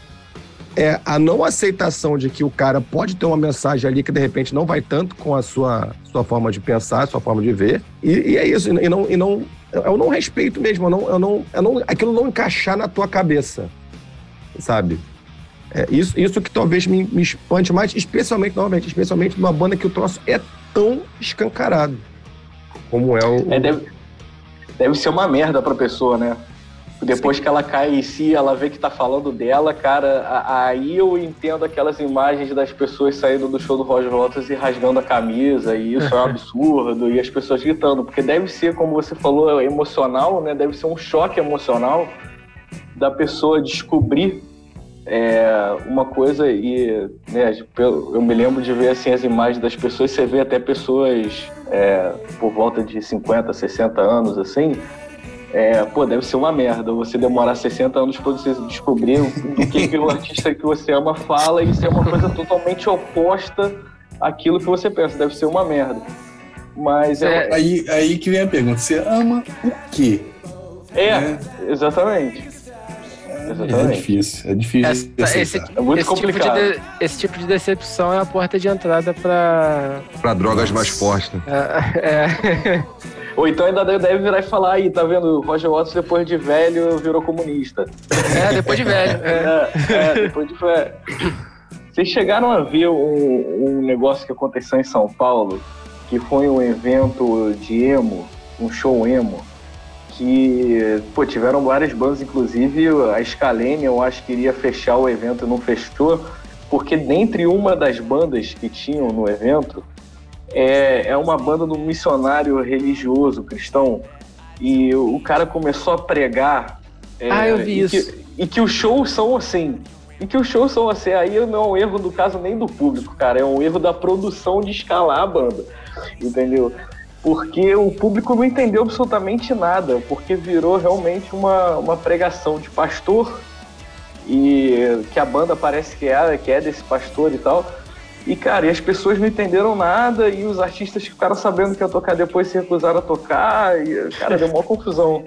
é a não aceitação de que o cara pode ter uma mensagem ali que de repente não vai tanto com a sua, sua forma de pensar, sua forma de ver. E, e é isso, e não, e não, eu não respeito mesmo, eu não, eu não, eu não, aquilo não encaixar na tua cabeça, sabe? É, isso, isso que talvez me, me espante mais, especialmente, novamente, especialmente numa banda que o troço é tão escancarado como é o. É, deve, deve ser uma merda pra pessoa, né? Depois Sim. que ela cai em si, ela vê que tá falando dela, cara, aí eu entendo aquelas imagens das pessoas saindo do show do Roger Waters e rasgando a camisa, e isso é um absurdo, e as pessoas gritando, porque deve ser, como você falou, emocional, né? Deve ser um choque emocional da pessoa descobrir é, uma coisa e né, eu me lembro de ver assim as imagens das pessoas, você vê até pessoas é, por volta de 50, 60 anos assim, é, pô, deve ser uma merda você demorar 60 anos para você descobrir o que, que o artista que você ama fala e ser uma coisa totalmente oposta àquilo que você pensa. Deve ser uma merda. Mas é, é... Aí, aí que vem a pergunta: você ama o quê? É, né? exatamente. Exatamente. É difícil, é difícil. Essa, esse, é muito esse complicado. Tipo de, esse tipo de decepção é a porta de entrada para para drogas mais fortes. Né? É, é. Ou então ainda deve virar e falar aí, tá vendo? O Roger Waters depois de velho virou comunista. É, depois de velho. É, é, é depois de velho. Vocês chegaram a ver um, um negócio que aconteceu em São Paulo, que foi um evento de emo, um show emo, que pô, tiveram várias bandas, inclusive a Scalene, eu acho que iria fechar o evento não fechou, porque dentre uma das bandas que tinham no evento, é, é uma banda do missionário religioso cristão e o cara começou a pregar. É, ah, eu vi e isso. Que, e que os shows são assim. E que os shows são assim. Aí não é um erro do caso nem do público, cara. É um erro da produção de escalar a banda. Entendeu? Porque o público não entendeu absolutamente nada. Porque virou realmente uma, uma pregação de pastor. E que a banda parece que é, que é desse pastor e tal. E, cara, e as pessoas não entenderam nada e os artistas ficaram sabendo que ia tocar depois se recusaram a tocar e, cara, deu uma confusão.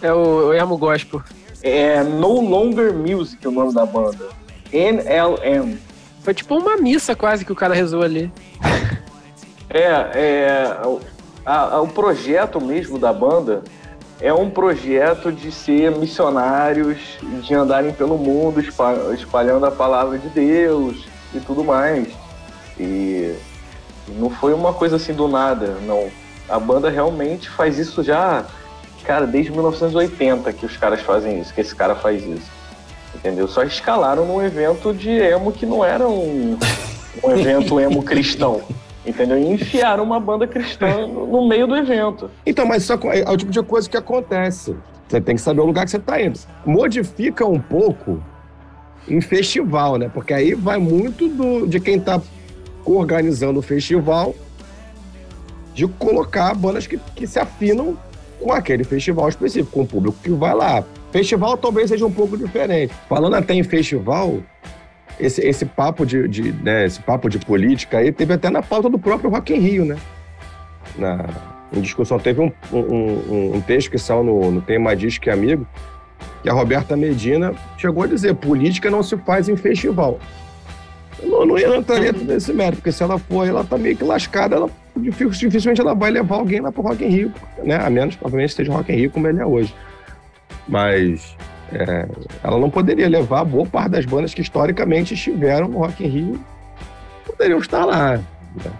É o, o Emo Gospel. É No Longer Music o nome da banda. NLM. Foi tipo uma missa quase que o cara rezou ali. é, é a, a, o projeto mesmo da banda é um projeto de ser missionários, de andarem pelo mundo espalhando a palavra de Deus, e tudo mais. E não foi uma coisa assim do nada, não. A banda realmente faz isso já, cara, desde 1980 que os caras fazem isso, que esse cara faz isso. Entendeu? Só escalaram num evento de emo que não era um, um evento emo cristão. Entendeu? E enfiaram uma banda cristã no meio do evento. Então, mas isso é o tipo de coisa que acontece. Você tem que saber o lugar que você está indo. Modifica um pouco em festival, né? Porque aí vai muito do, de quem está organizando o festival de colocar bandas que, que se afinam com aquele festival específico, com o público que vai lá. Festival talvez seja um pouco diferente. Falando até em festival, esse, esse papo de, de né, esse papo de política aí teve até na pauta do próprio Rock in Rio, né? Na, em discussão. Teve um, um, um, texto que saiu no, no Tem Disque Amigo, que a Roberta Medina chegou a dizer: política não se faz em festival. Eu não, não ia entraria nesse mérito, porque se ela for, ela tá meio que lascada, ela dificilmente ela vai levar alguém lá pro Rock in Rio, né? A menos, obviamente, esteja Rock in Rio como ele é hoje. Mas é, ela não poderia levar boa parte das bandas que historicamente estiveram no Rock in Rio, poderiam estar lá. Né?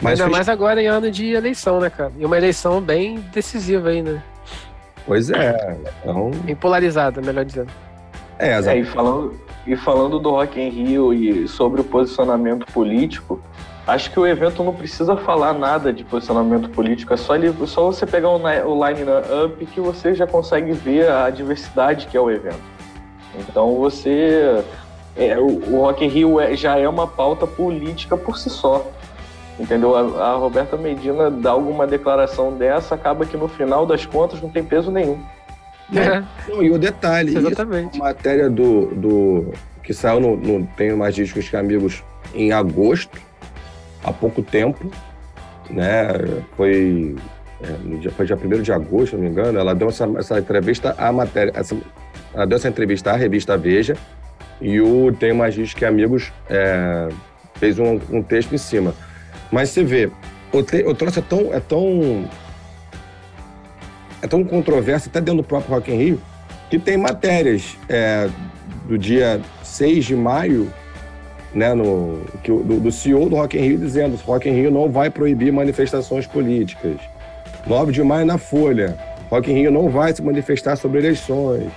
Mas Ainda fez... mais agora em ano de eleição, né, cara? E uma eleição bem decisiva aí, né? Pois é. Então... Bem polarizada, melhor dizendo. É, é, e, falando, e falando do Rock in Rio e sobre o posicionamento político, acho que o evento não precisa falar nada de posicionamento político, é só, ele, só você pegar o, o line-up que você já consegue ver a diversidade que é o evento. Então você. É, o, o Rock in Rio é, já é uma pauta política por si só. Entendeu? A, a, Roberta Medina dá alguma declaração dessa, acaba que no final das contas não tem peso nenhum. É. Não, e o detalhe, Exatamente. Isso, a matéria do, do que saiu no, no Tenho Mais Discos que Amigos em agosto, há pouco tempo, né? Foi, é, no dia, foi dia 1 de agosto, se não me engano, ela deu essa, essa entrevista à matéria, essa, ela deu essa entrevista à revista Veja e o Tenho Mais que Amigos é, fez um, um, texto em cima. Mas você vê, o, te, o troço é tão, é tão é tão controverso, até dentro do próprio Rock in Rio, que tem matérias é, do dia 6 de maio, né, no, que, do, do CEO do Rock in Rio dizendo que o Rock in Rio não vai proibir manifestações políticas. 9 de maio na Folha, Rock in Rio não vai se manifestar sobre eleições.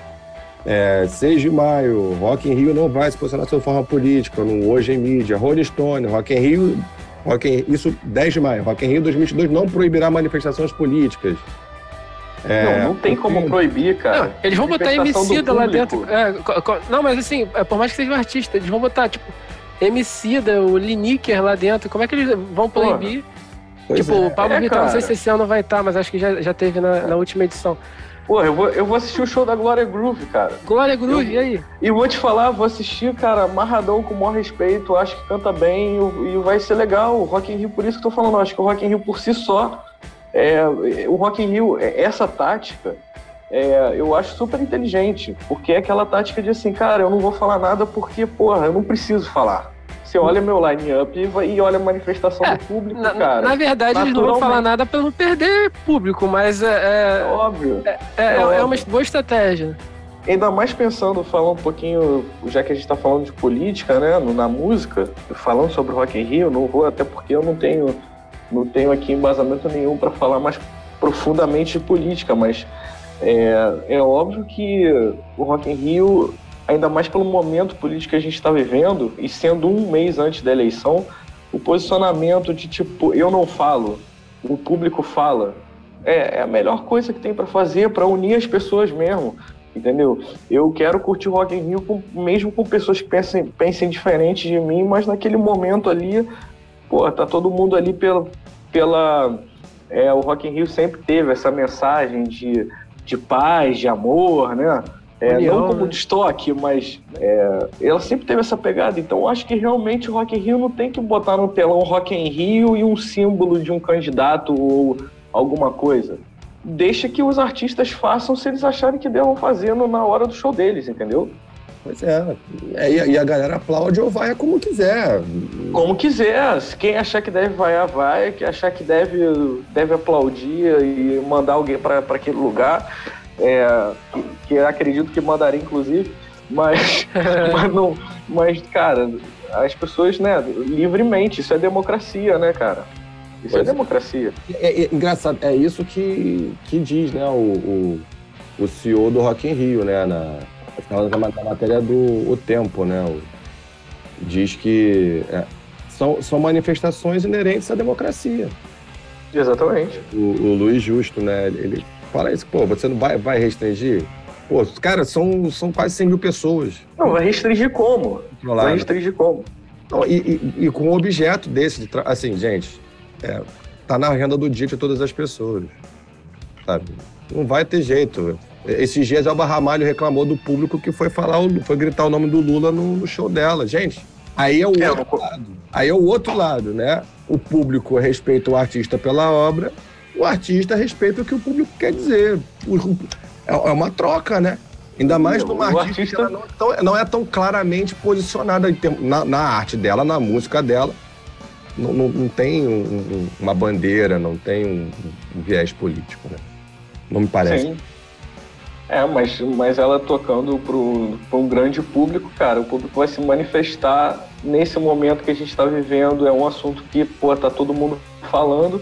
É, 6 de maio, Rock in Rio não vai se posicionar sobre forma política, no Hoje em Mídia. Rolling Stone, Rock in Rio, Rock in, isso 10 de maio, Rock in Rio 2022 não proibirá manifestações políticas. É, não, não tem como proibir, cara. Não, eles vão botar Emicida lá dentro. É, não, mas assim, é, por mais que seja um artista, eles vão botar, tipo, Emicida, o Lineker lá dentro. Como é que eles vão proibir? Tipo, é. o Pablo é, Vittar, não sei se esse ano vai estar, mas acho que já, já teve na, na última edição. Pô, eu vou, eu vou assistir o show da Glória Groove, cara. Glória Groove, eu, e aí? E vou te falar, vou assistir, cara, amarradão com o maior respeito, acho que canta bem e, e vai ser legal. O Rock in Rio, por isso que eu tô falando, acho que o Rock in Rio por si só é, o Rock in Rio, é, essa tática, é, eu acho super inteligente, porque é aquela tática de assim, cara, eu não vou falar nada porque, porra, eu não preciso falar. Você olha meu line-up e, olha a manifestação é, do público, na, cara. Na verdade, eles não vão falar nada para não perder público, mas é. é óbvio. É, é, é, é uma boa estratégia. Ainda mais pensando, falando um pouquinho, já que a gente está falando de política, né, na música, falando sobre Rock in Rio, não vou, até porque eu não tenho não tenho aqui embasamento nenhum para falar mais profundamente de política, mas é, é óbvio que o Rock in Rio, ainda mais pelo momento político que a gente está vivendo, e sendo um mês antes da eleição, o posicionamento de tipo, eu não falo, o público fala, é, é a melhor coisa que tem para fazer para unir as pessoas mesmo. Entendeu? Eu quero curtir o Rock in Rio com, mesmo com pessoas que pensem, pensem diferente de mim, mas naquele momento ali, pô, tá todo mundo ali pelo, pela. É, o Rock in Rio sempre teve essa mensagem de, de paz, de amor, né? É, União, não como né? estoque, mas é, ela sempre teve essa pegada. Então acho que realmente o Rock in Rio não tem que botar no telão Rock in Rio e um símbolo de um candidato ou alguma coisa. Deixa que os artistas façam se eles acharem que devam fazer na hora do show deles, entendeu? Pois é. é e a galera aplaude ou vai como quiser. Como quiser. Quem achar que deve vaiar, vai. Quem achar que deve, deve aplaudir e mandar alguém para aquele lugar. É, que, que acredito que mandaria, inclusive. Mas, mas, não, mas, cara, as pessoas, né, livremente, isso é democracia, né, cara? Isso é pois é democracia. É, é, é, engraçado, é isso que, que diz, né, o, o, o CEO do Rock in Rio, né, na, Estava na matéria do o Tempo, né? O, diz que é, são, são manifestações inerentes à democracia. Exatamente. O, o Luiz Justo, né? Ele fala isso, pô, você não vai, vai restringir? Pô, cara, são, são quase 100 mil pessoas. Não, vai restringir como? Vai restringir como? Não, e, e, e, com um objeto desse, de assim, gente, é, tá na agenda do dia de todas as pessoas, sabe? Não vai ter jeito. Esses dias Elba Ramalho reclamou do público que foi falar, foi gritar o nome do Lula no, no show dela. Gente, aí é o é, outro lado. Aí é o outro lado, né? O público respeita o artista pela obra, o artista respeita o que o público quer dizer. É, é uma troca, né? Ainda mais numa artista, artista... que não, é tão, não, é tão claramente posicionada na, na, arte dela, na música dela. Não, não, não tem um, uma bandeira, não tem um, um, viés político, né? Não me parece. Sim. É, mas, mas ela tocando para um grande público, cara, o público vai se manifestar nesse momento que a gente está vivendo. É um assunto que, pô, tá todo mundo falando.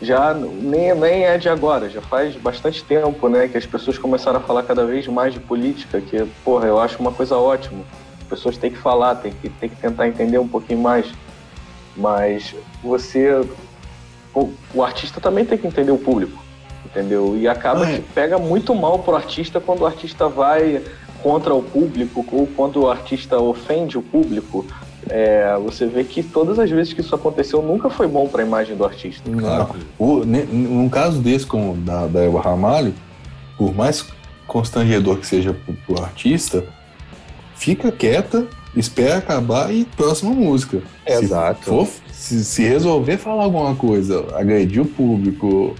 Já nem, nem é de agora, já faz bastante tempo, né, que as pessoas começaram a falar cada vez mais de política, que, porra, eu acho uma coisa ótima. As pessoas têm que falar, têm que, têm que tentar entender um pouquinho mais. Mas você. O, o artista também tem que entender o público entendeu? E acaba que pega muito mal pro artista quando o artista vai contra o público ou quando o artista ofende o público. É, você vê que todas as vezes que isso aconteceu nunca foi bom para a imagem do artista. Claro. O, num caso desse, como da, da Eva Ramalho, por mais constrangedor que seja pro, pro artista, fica quieta, espera acabar e próxima música. Exato. Se, for, se, se resolver falar alguma coisa, agredir o público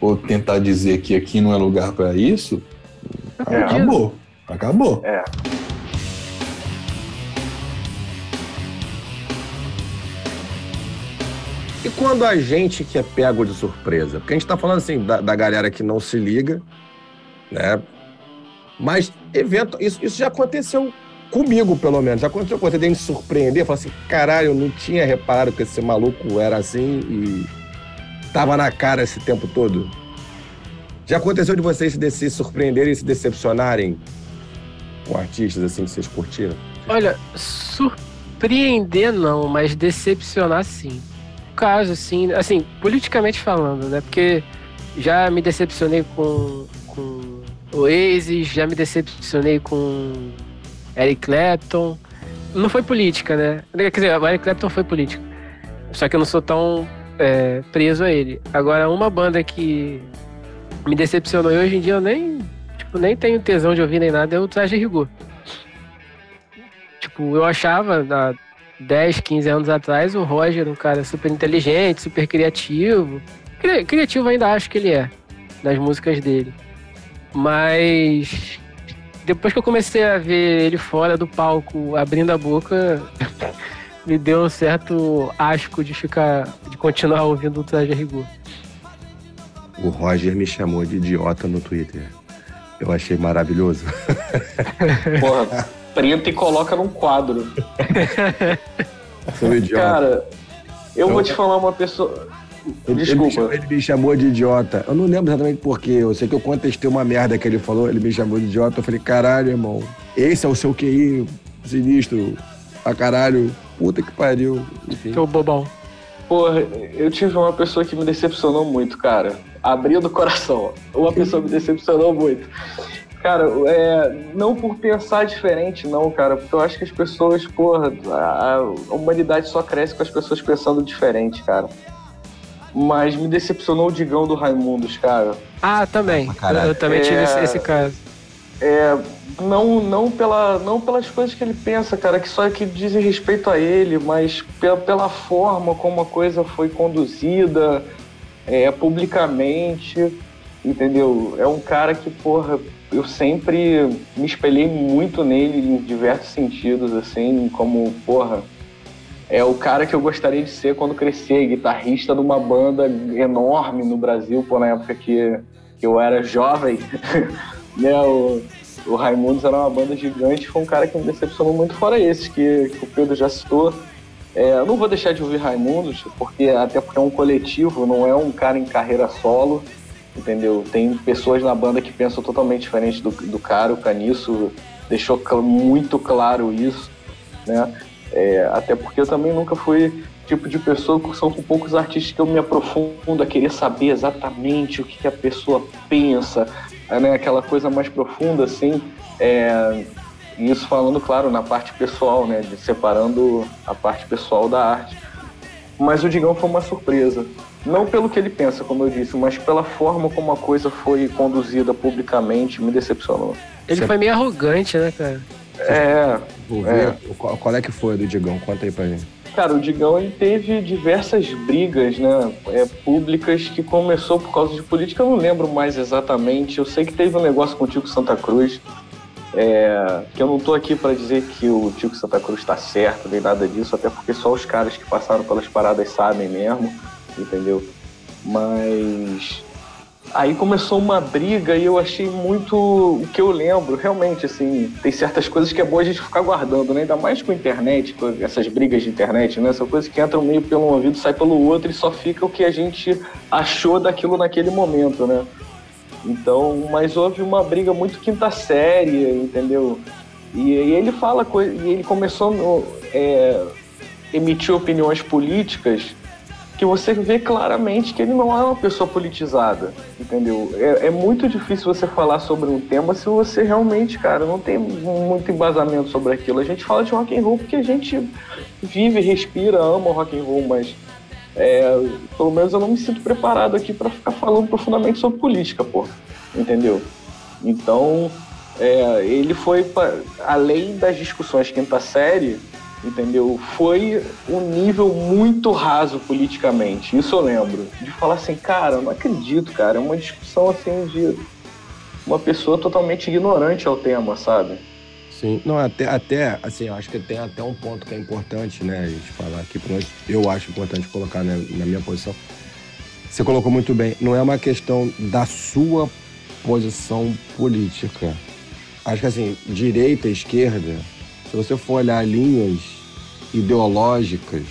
ou tentar dizer que aqui não é lugar para isso, É. acabou. Acabou. É. E quando a gente que é pego de surpresa? Porque a gente tá falando assim da, da galera que não se liga, né? Mas evento, isso, isso já aconteceu comigo, pelo menos. Já aconteceu com você de me surpreender, falar assim, caralho, eu não tinha reparado que esse maluco era assim e tava na cara esse tempo todo. Já aconteceu de vocês se, de- se surpreenderem e se decepcionarem com artistas assim que vocês curtiram? Olha, surpreender não, mas decepcionar sim. Caso, assim, assim, politicamente falando, né? Porque já me decepcionei com, com Oasis, já me decepcionei com Eric Clapton. Não foi política, né? Quer dizer, o Eric Clapton foi político. Só que eu não sou tão é, preso a ele. Agora, uma banda que me decepcionou e hoje em dia eu nem, tipo, nem tenho tesão de ouvir nem nada é o Traje Rigor. Tipo, eu achava há 10, 15 anos atrás o Roger um cara super inteligente, super criativo. Cri- Criativo ainda acho que ele é, nas músicas dele. Mas depois que eu comecei a ver ele fora do palco, abrindo a boca, me deu um certo asco de ficar, de continuar ouvindo o Traje Rigor. O Roger me chamou de idiota no Twitter. Eu achei maravilhoso. Porra, preta e coloca num quadro. Sou idiota. Cara, eu Então- vou te falar uma pessoa. Ele- Ele me, Desculpa. chamou, ele me chamou de idiota. Eu não lembro exatamente por quê. Eu sei que eu contestei uma merda que ele falou. Ele me chamou de idiota. Eu falei, caralho, irmão. Esse é o seu QI sinistro. A caralho. Puta que pariu. Enfim. Que é o bobão. Porra, eu tive uma pessoa que me decepcionou muito, cara. Abrindo o coração. Uma pessoa me decepcionou muito. Cara, é, não por pensar diferente, não, cara, porque eu acho que as pessoas, porra, a, a humanidade só cresce com as pessoas pensando diferente, cara. Mas me decepcionou o Digão do Raimundos, cara. Ah, também. Caralho. Eu, eu também tive É. esse, esse caso. É, não, não, pela, não pelas coisas que ele pensa, cara, que só que dizem respeito a ele, mas pela, pela forma como a coisa foi conduzida é, publicamente, entendeu? É um cara que, porra, eu sempre me espelhei muito nele em diversos sentidos, assim, como, porra, é o cara que eu gostaria de ser quando crescer, guitarrista de uma banda enorme no Brasil, pô, na época que, que eu era jovem. né, o, o Raimundos era uma banda gigante, foi um cara que me decepcionou muito, fora esses que, que o Pedro já citou. É, eu não vou deixar de ouvir Raimundos, porque até porque é um coletivo, não é um cara em carreira solo, entendeu? Tem pessoas na banda que pensam totalmente diferente do, do cara, o Caniço deixou cl- muito claro isso, né? É, até porque eu também nunca fui tipo de pessoa que são com poucos artistas que eu me aprofundo a querer saber exatamente o que, que a pessoa pensa, né, aquela coisa mais profunda, assim. É, e isso falando, claro, na parte pessoal, né, de separando a parte pessoal da arte. Mas o Digão foi uma surpresa. Não pelo que ele pensa, como eu disse, mas pela forma como a coisa foi conduzida publicamente, me decepcionou. Ele Você- foi meio arrogante, né, cara? É, Vou ver. Qual, qual é que foi do Digão? Conta aí pra gente. Cara, o Digão ele teve diversas brigas, né, é, públicas que começou por causa de política. Eu não lembro mais exatamente. Eu sei que teve um negócio com o Tico Santa Cruz. é, que eu não tô aqui para dizer que o Tico Santa Cruz tá certo nem nada disso, até porque só os caras que passaram pelas paradas sabem mesmo, entendeu? Mas Aí começou uma briga e eu achei muito o que eu lembro, realmente, assim, tem certas coisas que é bom a gente ficar guardando, né? Ainda mais com a internet, com essas brigas de internet, né? São coisas que entram meio pelo ouvido, sai pelo outro e só fica o que a gente achou daquilo naquele momento, né? Então, mas houve uma briga muito quinta série, entendeu? E, e ele fala coisa, e ele começou no, é, emitir opiniões políticas que você vê claramente que ele não é uma pessoa politizada, entendeu? É, é, muito difícil você falar sobre um tema se você realmente, cara, não tem muito embasamento sobre aquilo. A gente fala de rock and roll porque a gente vive, respira, ama rock and roll, mas é, pelo menos eu não me sinto preparado aqui para ficar falando profundamente sobre política, pô, entendeu? Então, é, ele foi, pra, além das discussões quinta série, entendeu? Foi um nível muito raso politicamente, isso eu lembro. De falar assim, cara, não acredito, cara, é uma discussão assim de uma pessoa totalmente ignorante ao tema, sabe? Sim, não, até, até, assim, eu acho que tem até um ponto que é importante, né, a gente falar aqui, eu acho importante colocar né, na minha posição. Você colocou muito bem, não é uma questão da sua posição política. Acho que, assim, direita esquerda, se você for olhar linhas ideológicas,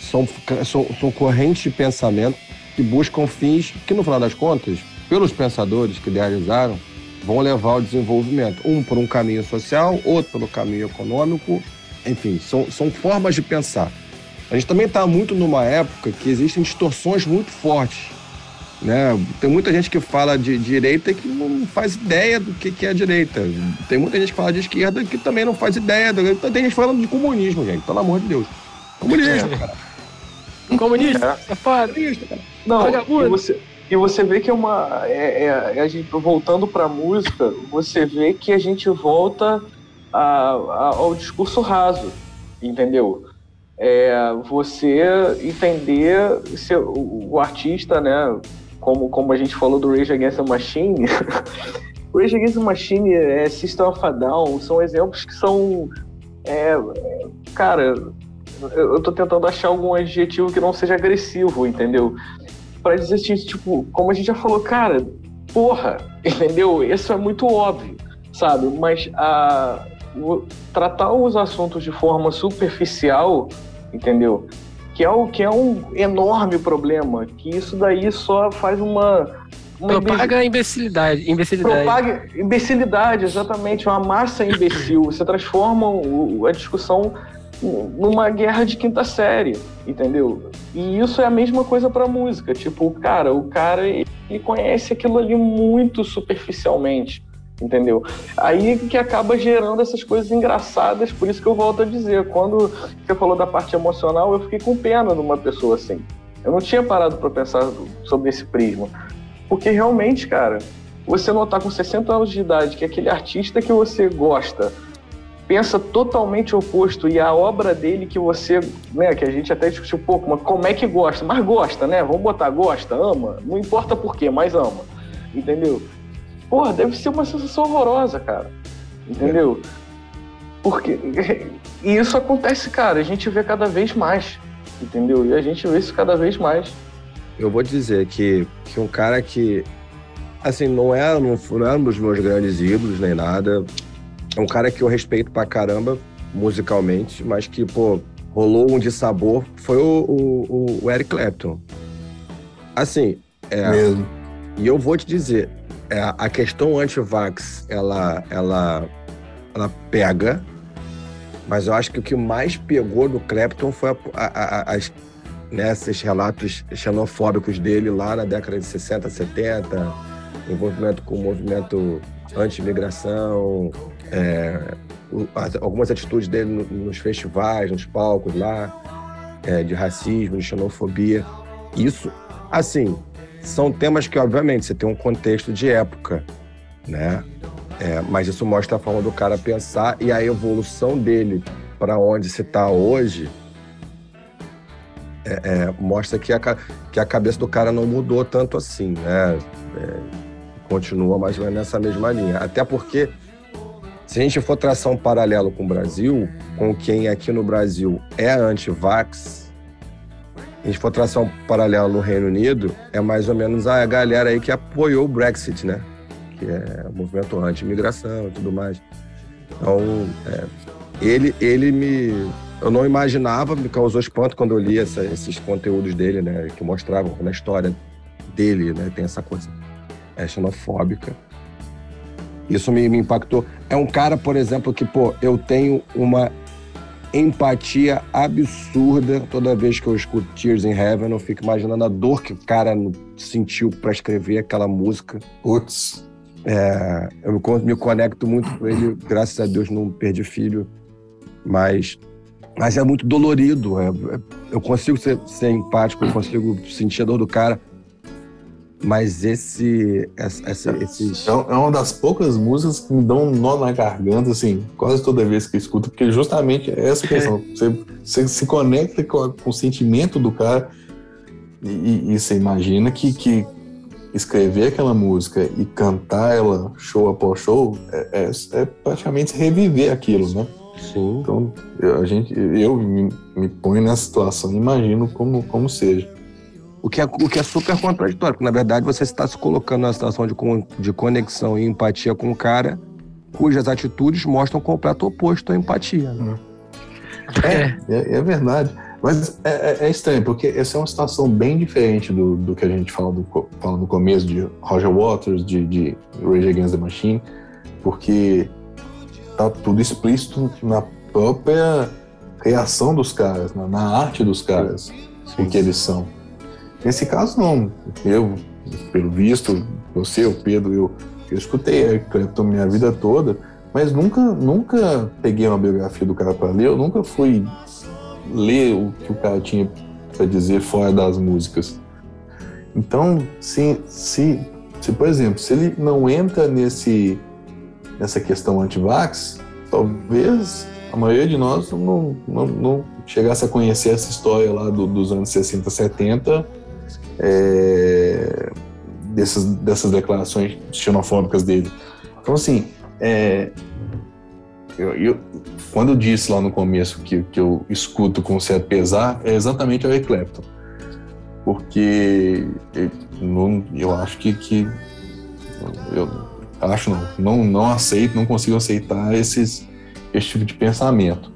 são, são, são correntes de pensamento que buscam fins que, no final das contas, pelos pensadores que idealizaram, vão levar ao desenvolvimento. Um por um caminho social, outro pelo caminho econômico. Enfim, são, são formas de pensar. A gente também está muito numa época que existem distorções muito fortes. Né? Tem muita gente que fala de direita que não faz ideia do que, que é a direita. Tem muita gente que fala de esquerda que também não faz ideia. Do... Tem gente falando de comunismo, gente, pelo amor de Deus. Comunismo, é. cara. Comunista, é. foda. Não, e você, e você vê que é uma. É, é, é a gente, voltando para a música, você vê que a gente volta a, a, ao discurso raso, entendeu? É, você entender se, o, o, artista, né? Como, como a gente falou do Rage Against the Machine. Rage Against the Machine, é, System of a Down, são exemplos que são. É, cara, eu tô tentando achar algum adjetivo que não seja agressivo, entendeu? para dizer assim, tipo, como a gente já falou, cara, porra, entendeu? Isso é muito óbvio, sabe? Mas a, o, tratar os assuntos de forma superficial, entendeu? Que é, o, que é um enorme problema, que isso daí só faz uma. uma Propaga imbecilidade, imbecilidade. Propaga imbecilidade, exatamente, uma massa imbecil. Você transforma o, a discussão numa guerra de quinta série, entendeu? E isso é a mesma coisa para música, tipo, cara, o cara ele conhece aquilo ali muito superficialmente, entendeu? Aí que acaba gerando essas coisas engraçadas, por isso que eu volto a dizer, quando você falou da parte emocional, eu fiquei com pena de uma pessoa assim. Eu não tinha parado para pensar sobre esse prisma. Porque realmente, cara, você notar com 60 anos de idade que aquele artista que você gosta pensa totalmente oposto e a obra dele que você, né, que a gente até discutiu um pouco, mas como é que gosta? Mas gosta, né? Vamos botar gosta, ama, não importa por quê, mas ama. Entendeu? Porra, deve ser uma sensação horrorosa, cara. Entendeu? Porque e isso acontece, cara, a gente vê cada vez mais. Entendeu? E a gente vê isso cada vez mais. Eu vou dizer que, que um cara que assim, não é, não, não é um dos meus grandes ídolos nem nada é um cara que eu respeito pra caramba, musicalmente, mas que, pô, rolou um de sabor, foi o, o, o Eric Clapton. Assim, é. Mesmo. E eu vou te dizer, a questão anti-vax, ela, ela, ela pega, mas eu acho que o que mais pegou do Clapton foi a, a, a, as, né, esses relatos xenofóbicos dele lá na década de 60, 70, envolvimento com o movimento anti-imigração, é, algumas atitudes dele nos festivais, nos palcos lá, é, de racismo, de xenofobia. Isso, assim, são temas que, obviamente, você tem um contexto de época, né? É, mas isso mostra a forma do cara pensar e a evolução dele para onde se está hoje é, é, mostra que a, que a cabeça do cara não mudou tanto assim, né? É, continua mais ou menos nessa mesma linha. Até porque se a gente for traçar um paralelo com o Brasil, com quem aqui no Brasil é anti-vax, a gente for traçar um paralelo no Reino Unido, é mais ou menos a galera aí que apoiou o Brexit, né? Que é o movimento anti-imigração e tudo mais. Então, é, ele, ele me. Eu não imaginava, me causou espanto quando eu li essa, esses conteúdos dele, né? Que mostravam na história dele, né? Tem essa coisa é, xenofóbica. Isso me, me impactou. É um cara, por exemplo, que, pô, eu tenho uma empatia absurda toda vez que eu escuto Tears in Heaven. Eu fico imaginando a dor que o cara sentiu para escrever aquela música. Putz. É, eu me conecto muito com ele, graças a Deus não perdi filho, mas, mas é muito dolorido. É, é, eu consigo ser, ser empático, eu consigo sentir a dor do cara. Mas esse. Essa, esses... É, é uma das poucas músicas que me dão um nó na garganta, assim, quase toda vez que eu escuto, porque justamente é essa questão. Você, você se conecta com, com, o sentimento do cara e, e, você imagina que, que escrever aquela música e cantar ela show após show é, é, é praticamente reviver aquilo, né? Sim. Então, eu, a gente, eu me, me ponho nessa situação, imagino como, como seja. O que, é, o que é super contraditório, porque na verdade você está se colocando numa situação de, de conexão e empatia com o cara cujas atitudes mostram o completo oposto à empatia. Né? É, é, é, verdade. Mas é, é, é, estranho, porque essa é uma situação bem diferente do, do que a gente fala, do, fala no começo de Roger Waters, de, de Rage Against the Machine, porque tá tudo explícito na própria criação dos caras, na, na arte dos caras, o que eles são. Nesse caso, não. Eu, pelo visto, você, o Pedro, eu, eu escutei Eric Clapton minha vida toda, mas nunca, nunca peguei uma biografia do cara para ler, eu nunca fui ler o que o cara tinha para dizer fora das músicas. Então, se, se, se, por exemplo, se ele não entra nesse nessa questão anti-vax, talvez a maioria de nós não, não, não, chegasse a conhecer essa história lá do, dos anos 60, 70, é, dessas, dessas declarações xenofóbicas dele. Então, assim, é, eu, eu, quando eu disse lá no começo que, que eu escuto com certo pesar, é exatamente o Eric. Porque eu, eu acho que, que eu, acho não, não, não aceito, não consigo aceitar esses, esse tipo de pensamento.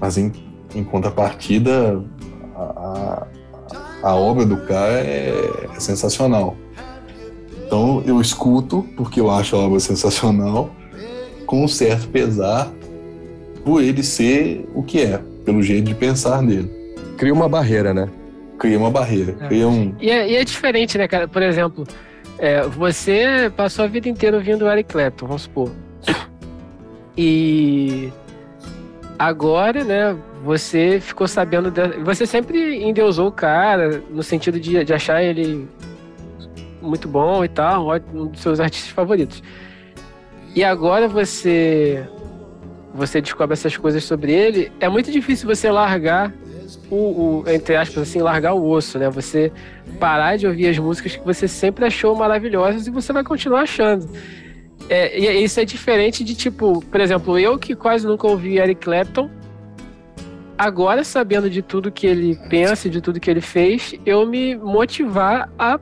Mas em, em contrapartida, a, a, obra do cara é, é sensacional. Então eu escuto porque eu acho a obra sensacional, com um certo pesar por ele ser o que é, pelo jeito de pensar dele. Cria uma barreira, né? Cria uma barreira. É. Cria um... e, é, e é diferente, né, cara? Por exemplo, é, você passou a vida inteira ouvindo o Eric Clapton, vamos supor. E agora, né, você ficou sabendo. De... Você sempre endeusou o cara, no sentido de, de achar ele muito bom e tal, um dos seus artistas favoritos. E agora você você descobre essas coisas sobre ele, é muito difícil você largar o, o, entre aspas, assim, largar o osso, né? Você parar de ouvir as músicas que você sempre achou maravilhosas e você vai continuar achando. É, e isso é diferente de, tipo, por exemplo, eu que quase nunca ouvi Eric Clapton, agora sabendo de tudo que ele pensa, de tudo que ele fez, eu me motivar a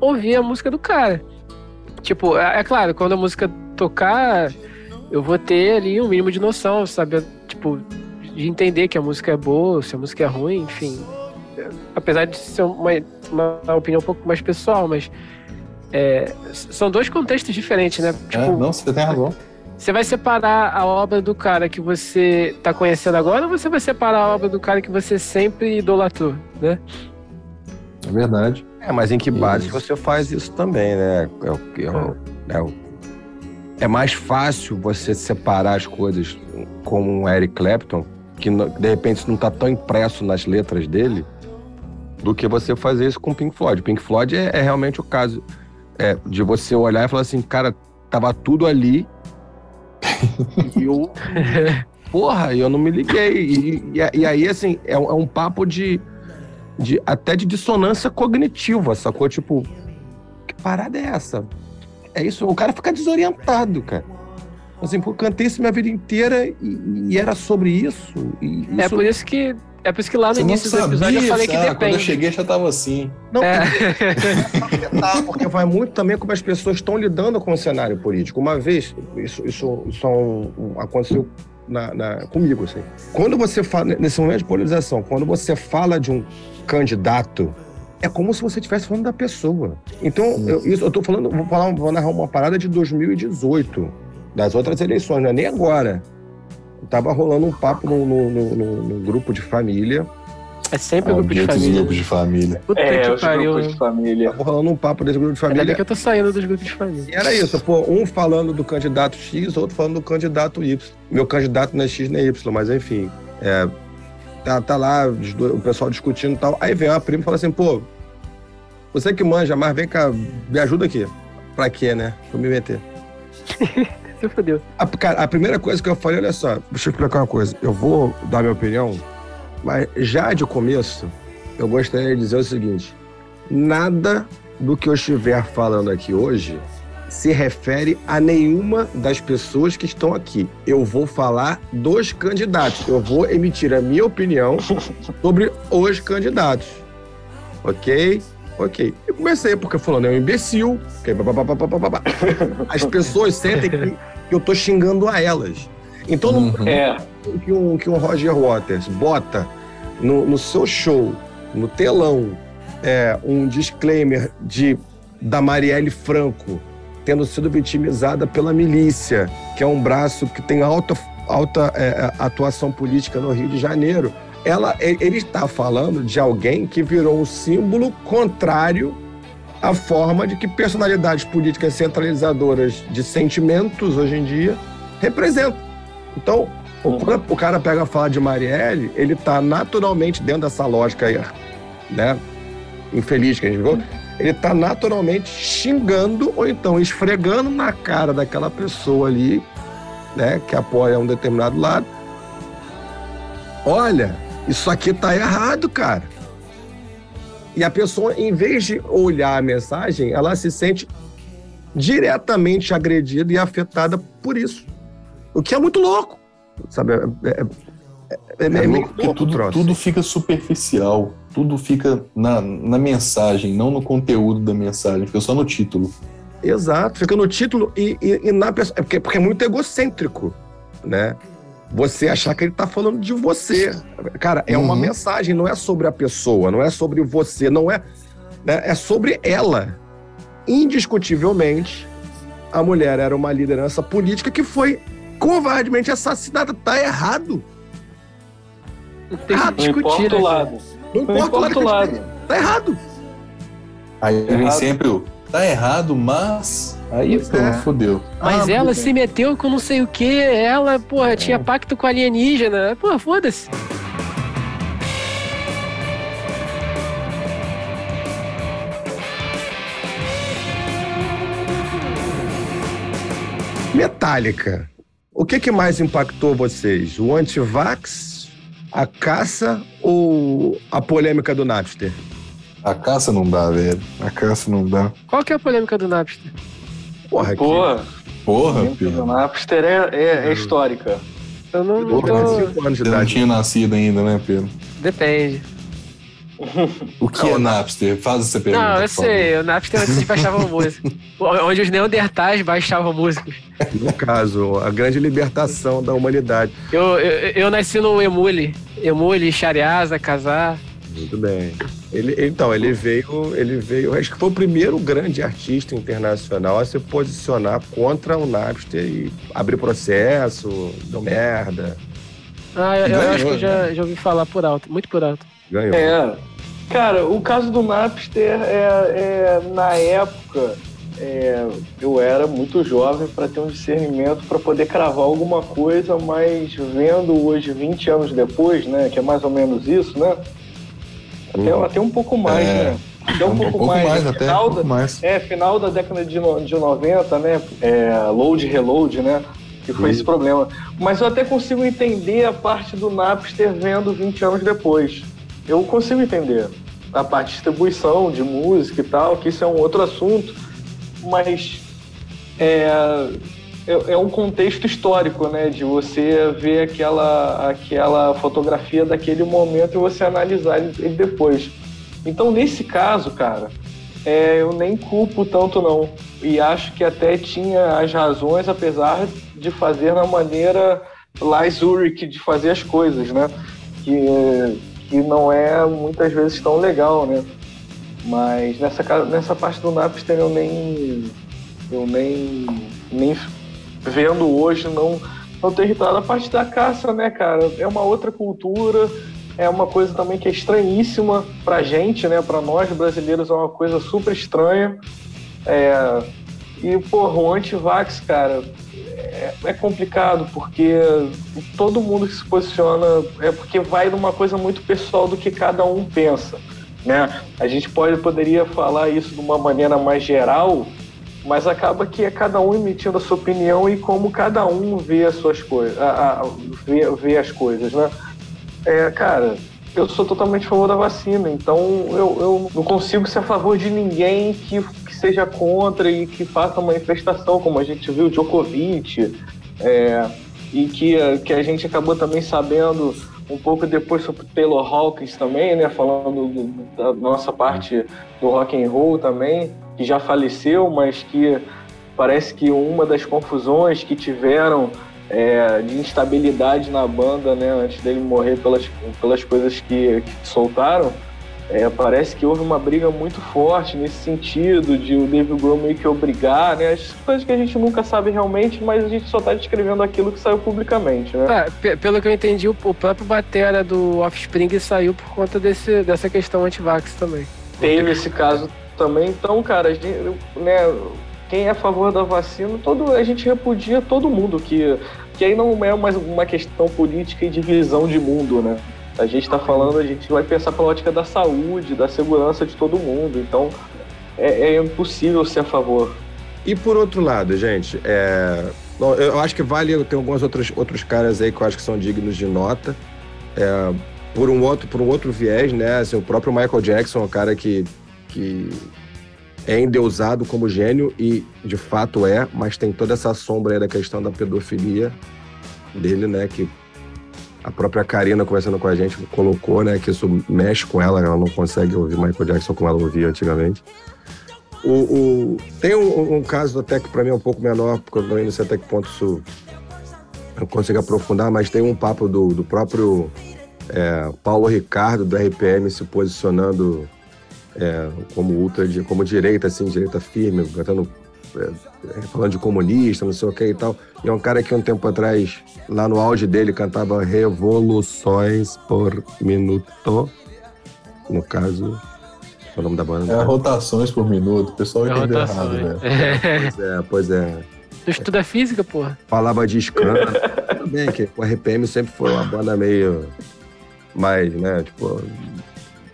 ouvir a música do cara. Tipo, é, é claro, quando a música tocar, eu vou ter ali um mínimo de noção, saber, tipo, de entender que a música é boa, se a música é ruim, enfim. Apesar de ser uma, uma opinião um pouco mais pessoal, mas é, são dois contextos diferentes, né? É, tipo, é, não, você tem razão. Você vai separar a obra do cara que você está conhecendo agora ou você vai separar a obra do cara que você sempre idolatrou, né? É verdade. É, mas em que base isso. você faz isso também, né? É, é, é, é, é mais fácil você separar as coisas como um Eric Clapton que de repente não está tão impresso nas letras dele, do que você fazer isso com Pink Floyd. Pink Floyd é, é realmente o caso é, de você olhar e falar assim, cara, tava tudo ali e eu. Porra, eu não me liguei. E, e, e aí, assim, é, é, um papo de, de. até de dissonância cognitiva, sacou? Tipo, que parada é essa? É isso, o cara fica desorientado, cara. Assim, pô, cantei isso minha vida inteira e, e era sobre isso, é isso. É por isso que. É por isso que lá no Você início do episódio eu falei que depende. Quando eu cheguei já tava assim. Não, é. porque vai muito também como as pessoas estão lidando com o cenário político. Uma vez, isso, isso, isso é aconteceu na, na, comigo, assim. Quando você fala, nesse momento de polarização, quando você fala de um candidato é como se você estivesse falando da pessoa. Então, eu, isso, eu tô falando, vou, falar, vou narrar uma parada de 2018 das outras eleições, não é nem agora. Tava rolando um papo no, no, no, no grupo de família. É sempre o grupo de família. grupos de família. Puta é, que os pariu. grupos de família. Tava rolando um papo desse grupo de família. Ainda que eu tô saindo dos grupos de família. E era isso, pô, um falando do candidato X, outro falando do candidato Y. Meu candidato não é X nem Y, mas enfim. É, tá, tá lá o pessoal discutindo e tal. Aí vem uma prima e fala assim, pô, Você que manja, mas vem cá, me ajuda aqui. Pra quê, né? Pra me meter. Se. A, cara, a primeira coisa que eu falei, olha só, deixa eu explicar uma coisa. Eu vou dar minha opinião, mas já de começo, eu gostaria de dizer o seguinte: nada do que eu estiver falando aqui hoje se refere a nenhuma das pessoas que estão aqui. Eu vou falar dos candidatos. Eu vou emitir a minha opinião sobre os candidatos. Ok? Ok. Eu comecei porque falando é um imbecil. Okay, As pessoas sentem que eu tô xingando a elas. Então, Uhum. É, que um, que um Roger Waters bota no, no seu show, no telão, é, um disclaimer de da Marielle Franco tendo sido vitimizada pela milícia, que é um braço que tem alta, alta é, atuação política no Rio de Janeiro. Ela, ele está falando de alguém que virou um símbolo contrário à forma de que personalidades políticas centralizadoras de sentimentos hoje em dia representam. Então, o- quando o cara pega a fala de Marielle, ele tá naturalmente dentro dessa lógica aí, né? Infeliz que a gente viu. Ele tá naturalmente xingando ou então esfregando na cara daquela pessoa ali, né? Que apoia um determinado lado. Olha, isso aqui tá errado, cara. E a pessoa, em vez de olhar a mensagem, ela se sente diretamente agredida e afetada por isso. O que é muito louco. Sabe? É, é, é, é É meio louco porque tudo, tudo fica superficial. Tudo fica na, na mensagem, não no conteúdo da mensagem, fica só no título. Exato, fica no título e, e- e na pessoa. É porque, porque é muito egocêntrico, né? Você achar que ele tá falando de você. Cara, é uma Uhum. mensagem, não é sobre a pessoa, não é sobre você, não é. né? É sobre ela. Indiscutivelmente, a mulher era uma liderança política que foi covardemente assassinada. Tá errado. Não tem Ah, não discutir, importa o lado. Não Não importa o lado. Tá errado. Aí vem Errado. sempre o tá errado, mas. Aí pronto, é. fodeu. Mas Ah, ela se meteu com não sei o que, ela, porra, tinha pacto com alienígena. Porra, foda-se. Metallica. O que, que mais impactou vocês? O antivax, a caça ou a polêmica do Napster? A caça não dá, velho. A caça não dá. Qual que é a polêmica do Napster? Porra, Pô, Porra, o Pedro. Napster é, é, é histórica. Eu não, não Porra, tô... 5 anos não tinha nascido ainda, né, Pedro? Depende. O que é Napster? Faz essa pergunta. Não, eu sei, o Napster antes baixava música. Onde os neandertais baixavam músicas. No caso, a grande libertação da humanidade. Eu, eu, eu nasci no Emule. Emule, Shariasa, Casar. Muito bem. Ele, então, ele veio, ele veio. Acho que foi o primeiro grande artista internacional a se posicionar contra o Napster e abrir processo, deu merda, Ah, eu, eu Ganhou, acho que eu já, né? já ouvi falar por alto, muito por alto. ganhou. É. Cara, o caso do Napster é, é na época é, eu era muito jovem para ter um discernimento para poder cravar alguma coisa, mas vendo hoje 20 anos depois, né, que é mais ou menos isso, né? Até, até um pouco mais, É. né? Até um, Um pouco, pouco mais. mais, no até. final Um da- mais. É, final da década de, no- de 90, né? É, load, reload, né? Que foi esse problema. Mas eu até consigo entender a parte do Napster vendo 20 anos depois. Eu consigo entender a parte de distribuição de música e tal, que isso é um outro assunto, mas é, é, é um contexto histórico, né? De você ver aquela, aquela fotografia daquele momento e você analisar ele, depois. Então, nesse caso, cara, é, eu nem culpo tanto não. E acho que até tinha as razões, apesar de fazer na maneira lá Zurich de fazer as coisas, né? Que, que não é muitas vezes tão legal, né? Mas nessa, nessa parte do Napster eu nem. Eu nem. nem vendo hoje não, não ter irritado. A parte da caça, né, cara? É uma outra cultura é uma coisa também que é estranhíssima pra gente, né? Pra nós brasileiros é uma coisa super estranha. É, e, porra, o anti-vax, cara, é, é complicado porque todo mundo que se posiciona é porque vai numa coisa muito pessoal do que cada um pensa. Né? A gente pode, poderia falar isso de uma maneira mais geral, mas acaba que é cada um emitindo a sua opinião e como cada um vê as suas coisas, vê, vê as coisas, né? É, cara, eu sou totalmente a favor da vacina, então eu, eu não consigo ser a favor de ninguém que, que seja contra e que faça manifestação, como a gente viu, Djokovic, é, e que, que a gente acabou também sabendo um pouco depois sobre Taylor Hawkins também, né, falando do, da nossa parte do rock and roll também, que já faleceu, mas que parece que uma das confusões que tiveram é, de instabilidade na banda, né, antes dele morrer pelas, pelas coisas que, que soltaram, é, parece que houve uma briga muito forte nesse sentido, de o David Grohl meio que obrigar, né? As coisas que a gente nunca sabe realmente, mas a gente só tá descrevendo aquilo que saiu publicamente, né? É, pelo que eu entendi, o, o próprio Batera do Offspring saiu por conta desse, dessa questão anti-vax também. Teve esse caso também, então, cara, gente, né, quem é a favor da vacina, todo, a gente repudia todo mundo, que, que aí não é mais uma questão política e de visão de mundo, né? A gente está falando, a gente vai pensar pela ótica da saúde, da segurança de todo mundo. Então, é, é impossível ser a favor. E por outro lado, gente, é... eu acho que vale, tem alguns outros, outros caras aí que eu acho que são dignos de nota. É... Por um outro, por um outro viés, né? Assim, o próprio Michael Jackson é um cara que, que é endeusado como gênio e de fato é, mas tem toda essa sombra aí da questão da pedofilia dele, né? Que a própria Karina conversando com a gente colocou, né, que isso mexe com ela, ela não consegue ouvir Michael Jackson como ela ouvia antigamente. O, o tem um, um, caso até que para mim é um pouco menor, porque eu não sei até que ponto isso eu consigo aprofundar, mas tem um papo do, do próprio é, Paulo Ricardo do RPM se posicionando é, como ultra, como direita, assim, direita firme, cantando é, é, falando de comunista, não sei o que e tal. E é um cara que um tempo atrás, lá no auge dele, cantava revoluções por minuto. No caso, é o nome da banda. É rotações por minuto, o pessoal é entendeu errado, né? Pois é, pois é. Tu estuda física, porra? Falava de escândalo. Tudo bem que o RPM sempre foi uma banda meio mais, né, tipo,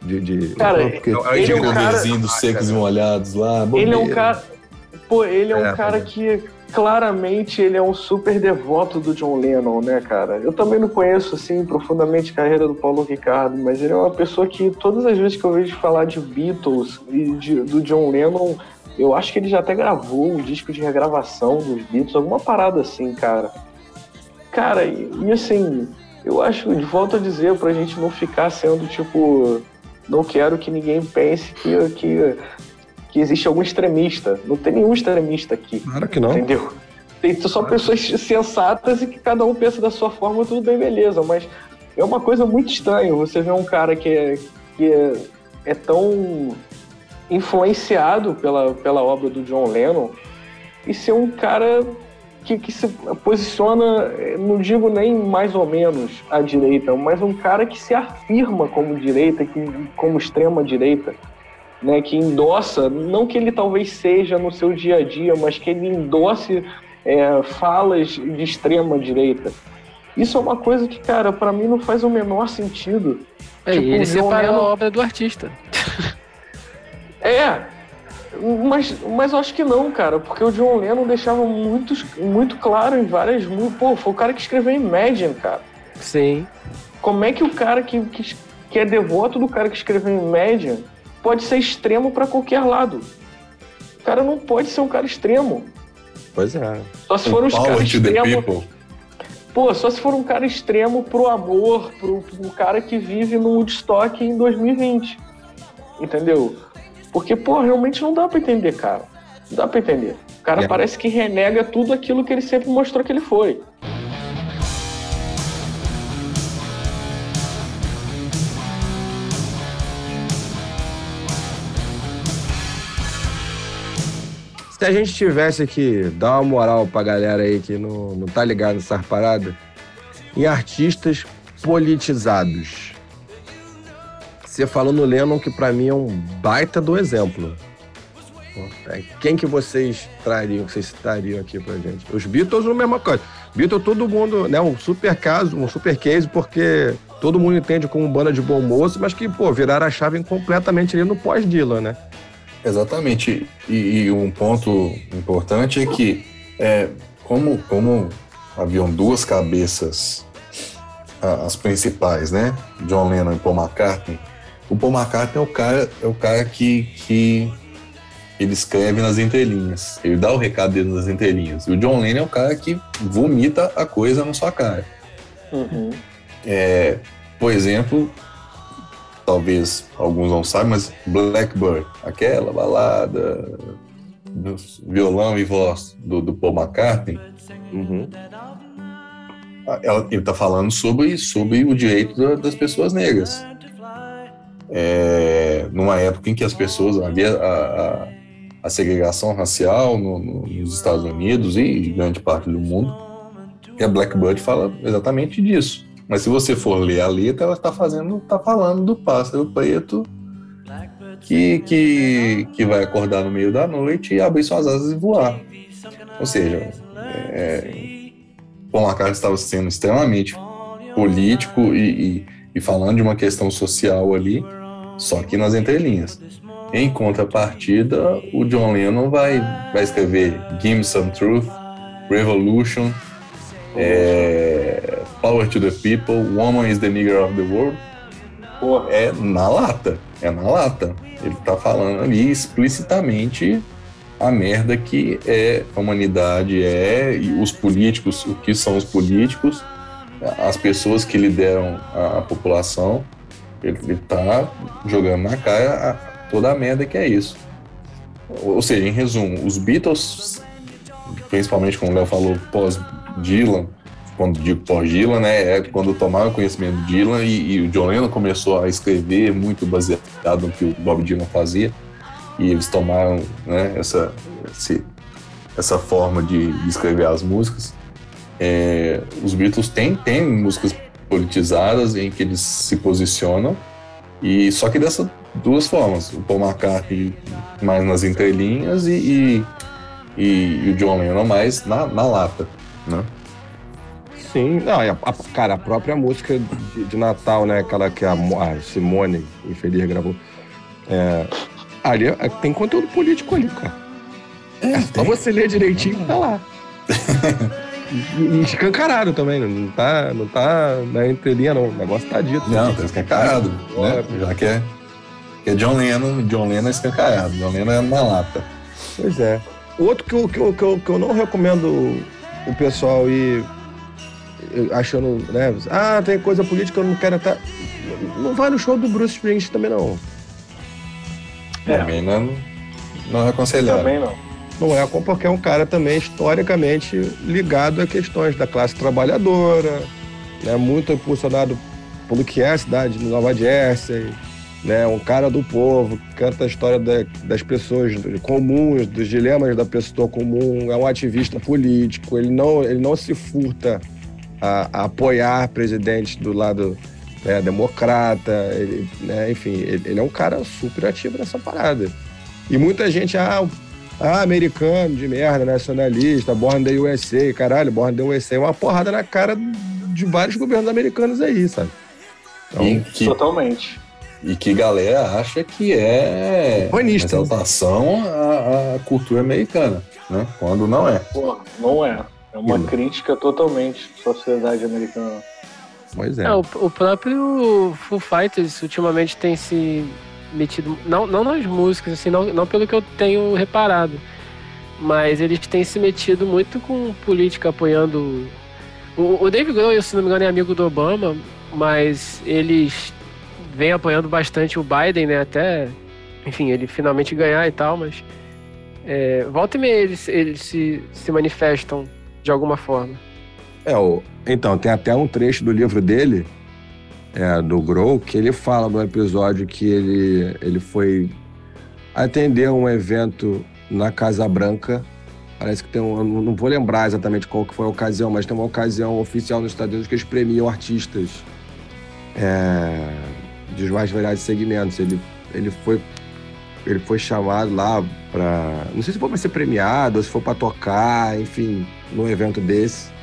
de. de... Cara, porque ele é um cara... dos secos e molhados lá. Bobeira. Ele é um cara Pô, ele é um é, cara que claramente ele é um super devoto do John Lennon, né, cara? Eu também não conheço, assim, profundamente a carreira do Paulo Ricardo, mas ele é uma pessoa que todas as vezes que eu vejo falar de Beatles e de, do John Lennon, eu acho que ele já até gravou um disco de regravação dos Beatles, alguma parada assim, cara. Cara, e, e assim, eu acho, de volta a dizer, pra gente não ficar sendo tipo. Não quero que ninguém pense que, que que existe algum extremista. Não tem nenhum extremista aqui. Claro que não. Entendeu? Tem só claro. pessoas sensatas e que cada um pensa da sua forma, tudo bem, beleza. Mas é uma coisa muito estranha você ver um cara que é, que é, é tão influenciado pela, pela obra do John Lennon e ser um cara que, que se posiciona, não digo nem mais ou menos à direita, mas um cara que se afirma como direita, que, como extrema direita né, que endossa, não que ele talvez seja no seu dia a dia, mas que ele endosse é, falas de extrema direita. Isso é uma coisa que, cara, para mim não faz o menor sentido. É, tipo, ele separa Lennon... a obra do artista. é, mas, mas eu acho que não, cara, porque o John Lennon deixava muito, muito claro em várias músicas. Pô, foi o cara que escreveu Imagine, cara. Sim. Como é que o cara que, que, que é devoto do cara que escreveu Imagine pode ser extremo para qualquer lado. O cara não pode ser um cara extremo. Pois é. Só se for um cara extremo. Pô, só se for um cara extremo pro amor, pro, pro cara que vive no Woodstock em 2020. Entendeu? Porque, pô, realmente não dá para entender, cara. Não dá para entender. O cara parece que renega tudo aquilo que ele sempre mostrou que ele foi. Se a gente tivesse que dar uma moral pra galera aí que não, não tá ligado nessa parada, em artistas politizados. Você falou no Lennon que para mim é um baita do exemplo. É, quem que vocês trariam, que vocês citariam aqui pra gente? Os Beatles, a mesma coisa. Beatles, todo mundo, né? Um super caso, um super case, porque todo mundo entende como banda de bom moço, mas que, pô, viraram a chave completamente ali no pós-Dylan, né? Exatamente. E, e, um ponto importante é que, é, como, como haviam duas cabeças, as principais, né? John Lennon e Paul McCartney. O Paul McCartney é o cara, é o cara que, que ele escreve nas entrelinhas. Ele dá o recado dele nas entrelinhas. E o John Lennon é o cara que vomita a coisa na sua cara. Uhum. É, por exemplo, talvez alguns não saibam, mas Blackbird, aquela balada violão e voz do, do Paul McCartney, Uhum. ela, ele está falando sobre, sobre o direito da, das pessoas negras. É, numa época em que as pessoas havia a, a, a segregação racial no, no, nos Estados Unidos e grande parte do mundo, e a Blackbird fala exatamente disso. Mas se você for ler a letra, ela está fazendo, está falando do pássaro preto que, que, que vai acordar no meio da noite e abrir suas asas e voar. Ou seja, é, Paul McCartney estava sendo extremamente político e, e, e, falando de uma questão social ali, só que nas entrelinhas. Em contrapartida, o John Lennon vai, vai escrever Give Me Some Truth, Revolution, é, Power to the People, Woman is the Nigger of the World. Porra. É na lata, é na lata. Ele tá falando ali explicitamente a merda que é a humanidade é e os políticos, o que são os políticos, as pessoas que lideram a, a população. Ele, ele tá jogando na cara a, toda a merda que é isso. Ou seja, em resumo, os Beatles, principalmente como o Léo falou, pós-Dylan, quando digo pós-Dylan, né, é quando tomaram conhecimento de Dylan e, e, o John Lennon começou a escrever muito baseado no que o Bob Dylan fazia e eles tomaram né, essa, esse, essa forma de, de, escrever as músicas. É, os Beatles têm, têm músicas politizadas em que eles se posicionam e só que dessas duas formas, o Paul McCartney mais nas entrelinhas e, e, e o John Lennon mais na, na lata, né? Sim, não, a, a, cara, a própria música de, de, Natal, né? Aquela que a, a Simone Infeliz gravou. É, ali é, tem conteúdo político ali, cara. É, é só você ler direitinho, tá lá. e, escancarado também, não tá, não tá na entrelinha, não. O negócio tá dito. Não, tá escancarado, né? Já que é, que é John Lennon, John Lennon é escancarado, John Lennon é na lata. Pois é. Outro que eu, que eu, que eu, que eu não recomendo o pessoal ir achando, né? Ah, tem coisa política, eu não quero estar. Não vai no show do Bruce Springsteen também, não. É. Também não, não é aconselhável. Também não. Não é porque é um cara também historicamente ligado a questões da classe trabalhadora, né? muito impulsionado pelo que é a cidade de Nova Jersey, né? um cara do povo, canta a história da, das pessoas comuns, dos dilemas da pessoa comum, é um ativista político, ele não, ele não se furta a, a apoiar presidentes do lado né, democrata, ele, né, enfim, ele, ele, é um cara super ativo nessa parada. E muita gente, ah, ah, americano de merda, nacionalista, Born the USA, caralho, Born the USA é uma porrada na cara de vários governos americanos aí, sabe? Então, que, Totalmente. E que galera acha que é Humanista, exaltação à, à cultura americana, né? Quando não é. Pô, não é. É uma crítica totalmente à sociedade americana. Pois é. é o, o, próprio Foo Fighters ultimamente tem se metido, não, não nas músicas, assim, não, não pelo que eu tenho reparado, mas eles têm se metido muito com política apoiando. O, o Dave Grohl, se não me engano, é amigo do Obama, mas eles vêm apoiando bastante o Biden, né? Até, enfim, ele finalmente ganhar e tal, mas. É, volta e meia eles, eles se, se manifestam de alguma forma. É, então, tem até um trecho do livro dele, é, do Grow, que ele fala no episódio que ele, ele foi atender um evento na Casa Branca. Parece que tem um. Não vou lembrar exatamente qual que foi a ocasião, mas tem uma ocasião oficial nos Estados Unidos que eles premiam artistas é, dos mais variados segmentos. Ele, ele foi ele foi chamado lá para. Não sei se foi para ser premiado ou se foi para tocar, enfim, num evento desse.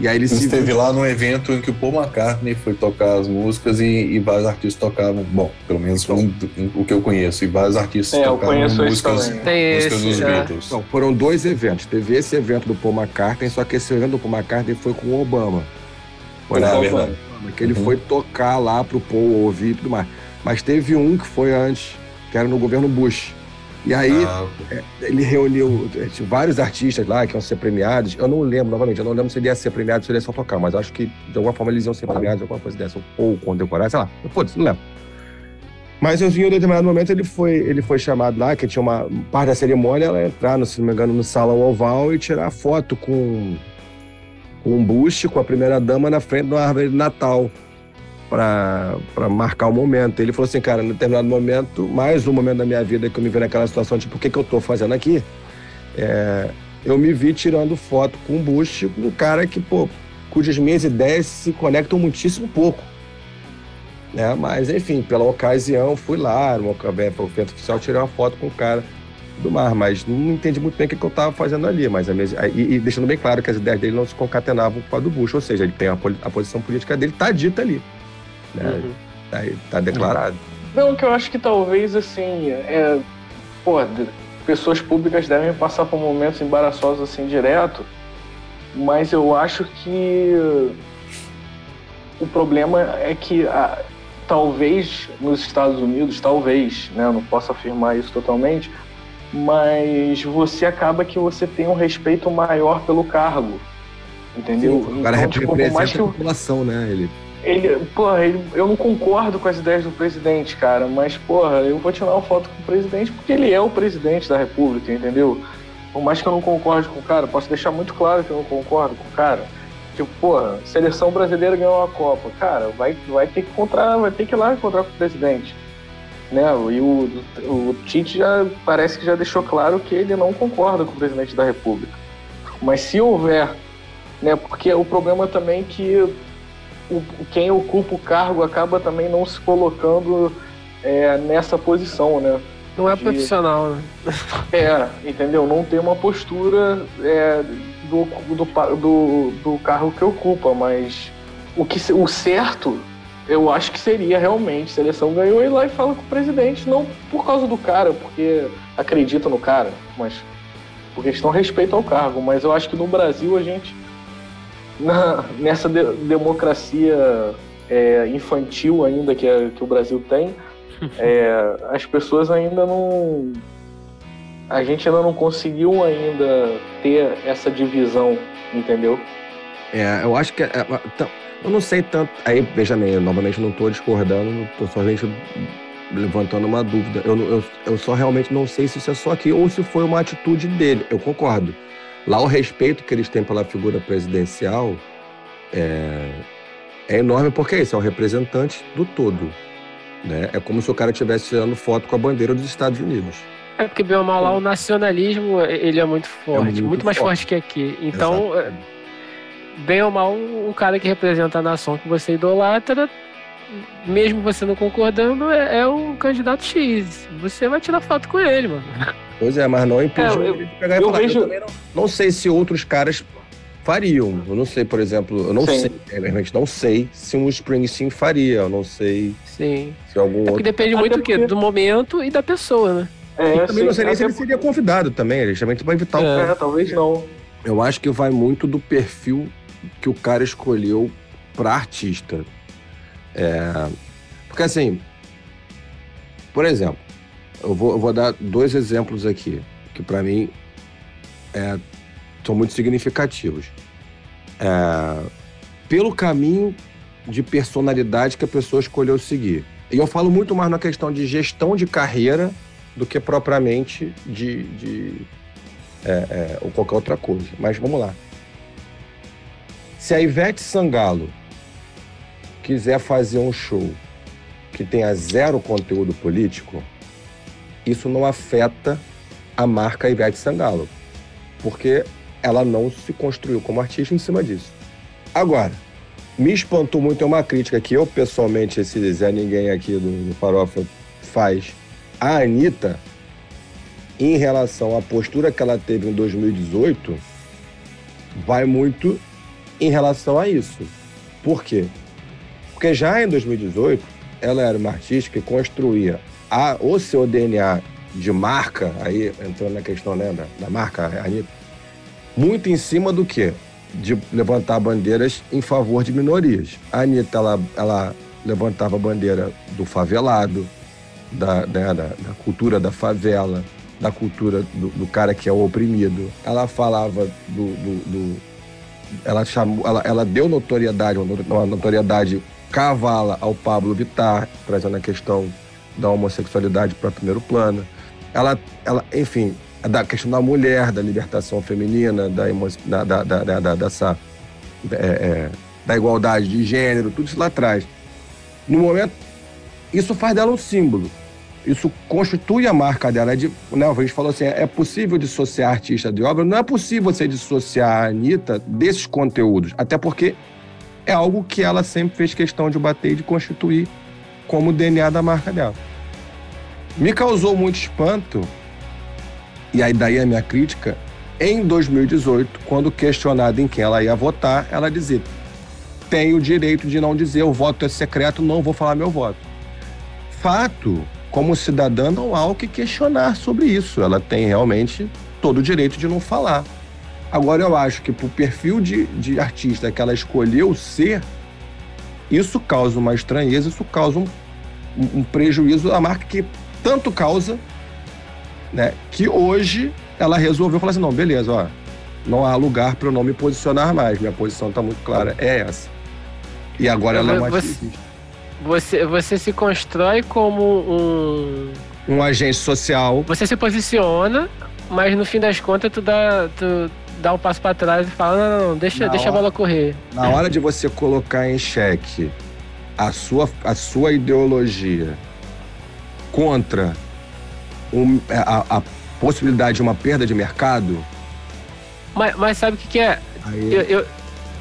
E aí ele esteve lá num evento em que o Paul McCartney foi tocar as músicas e, e vários artistas tocavam. Bom, pelo menos um, um, o que eu conheço. E vários artistas é, tocavam músicas, músicas esse, dos é. Beatles. Então, foram dois eventos. Teve esse evento do Paul McCartney, só que esse evento do Paul McCartney foi com o Obama. Foi ah, verdade. Que ele uhum. foi tocar lá pro Paul ouvir e tudo mais. Mas teve um que foi antes, que era no governo Bush. E aí ah. É, ele reuniu é, vários artistas lá que iam ser premiados. Eu não lembro, novamente, eu não lembro se ele ia ser premiado, se ele ia só tocar, mas acho que de alguma forma eles iam ser premiados, alguma coisa dessa, ou condecorar, sei lá. Foda-se, não lembro. Mas em um determinado momento ele foi, ele foi chamado lá, que tinha uma parte da cerimônia, ela entrar, se não me engano, no salão oval e tirar foto com, com um buste, com a primeira dama na frente da árvore de Natal para marcar o momento. Ele falou assim, cara, em determinado momento, mais um momento da minha vida que eu me vi naquela situação, tipo, o que, que eu tô fazendo aqui? É, eu me vi tirando foto com o Bush, um cara que, pô, cujas minhas ideias se conectam muitíssimo pouco. Né? Mas, enfim, pela ocasião, fui lá, no evento oficial, tirei uma foto com o cara do mar, mas não entendi muito bem o que, eu estava fazendo ali. Mas minha, e, e, deixando bem claro que as ideias dele não se concatenavam com a do Bush, ou seja, ele tem a, a posição política dele, está dita ali. Né? Uhum. Tá, tá, declarado. Não, que eu acho que talvez assim, é, pô, pessoas públicas devem passar por momentos embaraçosos assim direto, mas eu acho que o problema é que a, talvez nos Estados Unidos, talvez, né, eu não posso afirmar isso totalmente, mas você acaba que você tem um respeito maior pelo cargo, entendeu? Sim, o cara então, tipo, representa que a população, né? Ele ele, porra, ele, eu não concordo com as ideias do presidente, cara, mas, porra, eu vou tirar uma foto com o presidente porque ele é o presidente da república, entendeu? Por mais que eu não concorde com o cara, posso deixar muito claro que eu não concordo com o cara. Tipo, porra, seleção brasileira ganhou a Copa. Cara, vai, vai ter que encontrar, vai ter que ir lá encontrar com o presidente. Né? E o, o Tite já parece que já deixou claro que ele não concorda com o presidente da República. Mas se houver, né? Porque o problema também é que o, quem ocupa o cargo acaba também não se colocando é, nessa posição, né? Não é de, profissional, né? É, entendeu? Não tem uma postura é, do, do, do, do, carro que ocupa, mas o, que, o certo eu acho que seria realmente, seleção ganhou ir lá e fala com o presidente, não por causa do cara, porque acredita no cara, mas por questão respeito ao cargo. Mas eu acho que no Brasil a gente na, nessa de, democracia é, infantil ainda que, é, que o Brasil tem, é, as pessoas ainda não. A gente ainda não conseguiu ainda ter essa divisão, entendeu? É, eu acho que. É, então, eu não sei tanto. Aí, veja bem, eu novamente não estou discordando, estou só gente levantando uma dúvida. Eu, eu, eu só realmente não sei se isso é só aqui ou se foi uma atitude dele. Eu concordo. Lá o respeito que eles têm pela figura presidencial é, é enorme porque é isso, é o representante do todo. Né? É como se o cara estivesse tirando foto com a bandeira dos Estados Unidos. É porque, bem ou mal, lá o nacionalismo ele é muito forte, é muito, muito, mais forte. forte. que aqui. Então, Exatamente. bem ou mal, um cara que representa a nação que você idolatra, mesmo você não concordando, é, é o candidato X. Você vai tirar foto com ele, mano. Pois é, mas não impede é, de pegar eu, e falar. Vejo... Eu não, não, sei se outros caras fariam. Eu não sei, por exemplo, eu não Sim. sei, realmente não sei se um Springsteen faria. Eu não sei Sim. se algum é outro. depende muito do quê? Do momento e da pessoa, né? É, e também sim, não sei nem se ele seria convidado também, ele para evitar é, o. É, talvez não. Eu acho que vai muito do perfil que o cara escolheu para artista. É... Porque assim, por exemplo, eu vou, eu vou dar dois exemplos aqui, que para mim é, são muito significativos. É, pelo caminho de personalidade que a pessoa escolheu seguir. E eu falo muito mais na questão de gestão de carreira do que propriamente de, de é, é, ou qualquer outra coisa. Mas vamos lá. Se a Ivete Sangalo quiser fazer um show que tenha zero conteúdo político, isso não afeta a marca Ivete Sangalo, porque ela não se construiu como artista em cima disso. Agora, me espantou muito, é uma crítica que eu, pessoalmente, esse Zé Ninguém aqui do, do Farofa faz a Anitta em relação à postura que ela teve em 2018, vai muito em relação a isso. Por quê? Porque já em 2018, ela era uma artista que construía a, o seu DNA de marca, aí entrando na questão né, da, da marca, Anitta, muito em cima do quê? De levantar bandeiras em favor de minorias. A Anitta, ela, ela levantava a bandeira do favelado, da, né, da, da, cultura da favela, da cultura do, do, cara que é o oprimido. Ela falava do. do, do ela, chamou, ela, ela deu notoriedade, uma notoriedade cavala ao Pablo Vittar, trazendo a questão da homossexualidade para primeiro plano. Ela, ela, enfim, da questão da mulher, da libertação feminina, da, da, da, da, da dessa, é, é, da igualdade de gênero, tudo isso lá atrás. No momento, isso faz dela um símbolo. Isso constitui a marca dela. É de, né, a gente falou assim: é possível dissociar artista de obra? Não é possível você dissociar a Anitta desses conteúdos, até porque é algo que ela sempre fez questão de bater e de constituir como DNA da marca dela. Me causou muito espanto, e aí daí a minha crítica, em 2018, quando questionada em quem ela ia votar, ela dizia: tenho o direito de não dizer o voto é secreto, não vou falar meu voto. Fato, como cidadã, não há o que questionar sobre isso. Ela tem realmente todo o direito de não falar. Agora, eu acho que pro perfil de, de artista que ela escolheu ser, isso causa uma estranheza, isso causa um, um prejuízo à marca que tanto causa, né, que hoje ela resolveu falar assim: não, beleza, ó, não há lugar para eu não me posicionar mais. Minha posição está muito clara, é essa. E agora ela é mais você, você, você se constrói como um. Um agente social. Você se posiciona, mas no fim das contas tu dá, tu dá um passo para trás e fala: não, não, não deixa, deixa hora, a bola correr. Na hora de você colocar em xeque a sua, a sua ideologia contra um, a, a possibilidade de uma perda de mercado. Mas, mas sabe o que, que é? Eu, eu,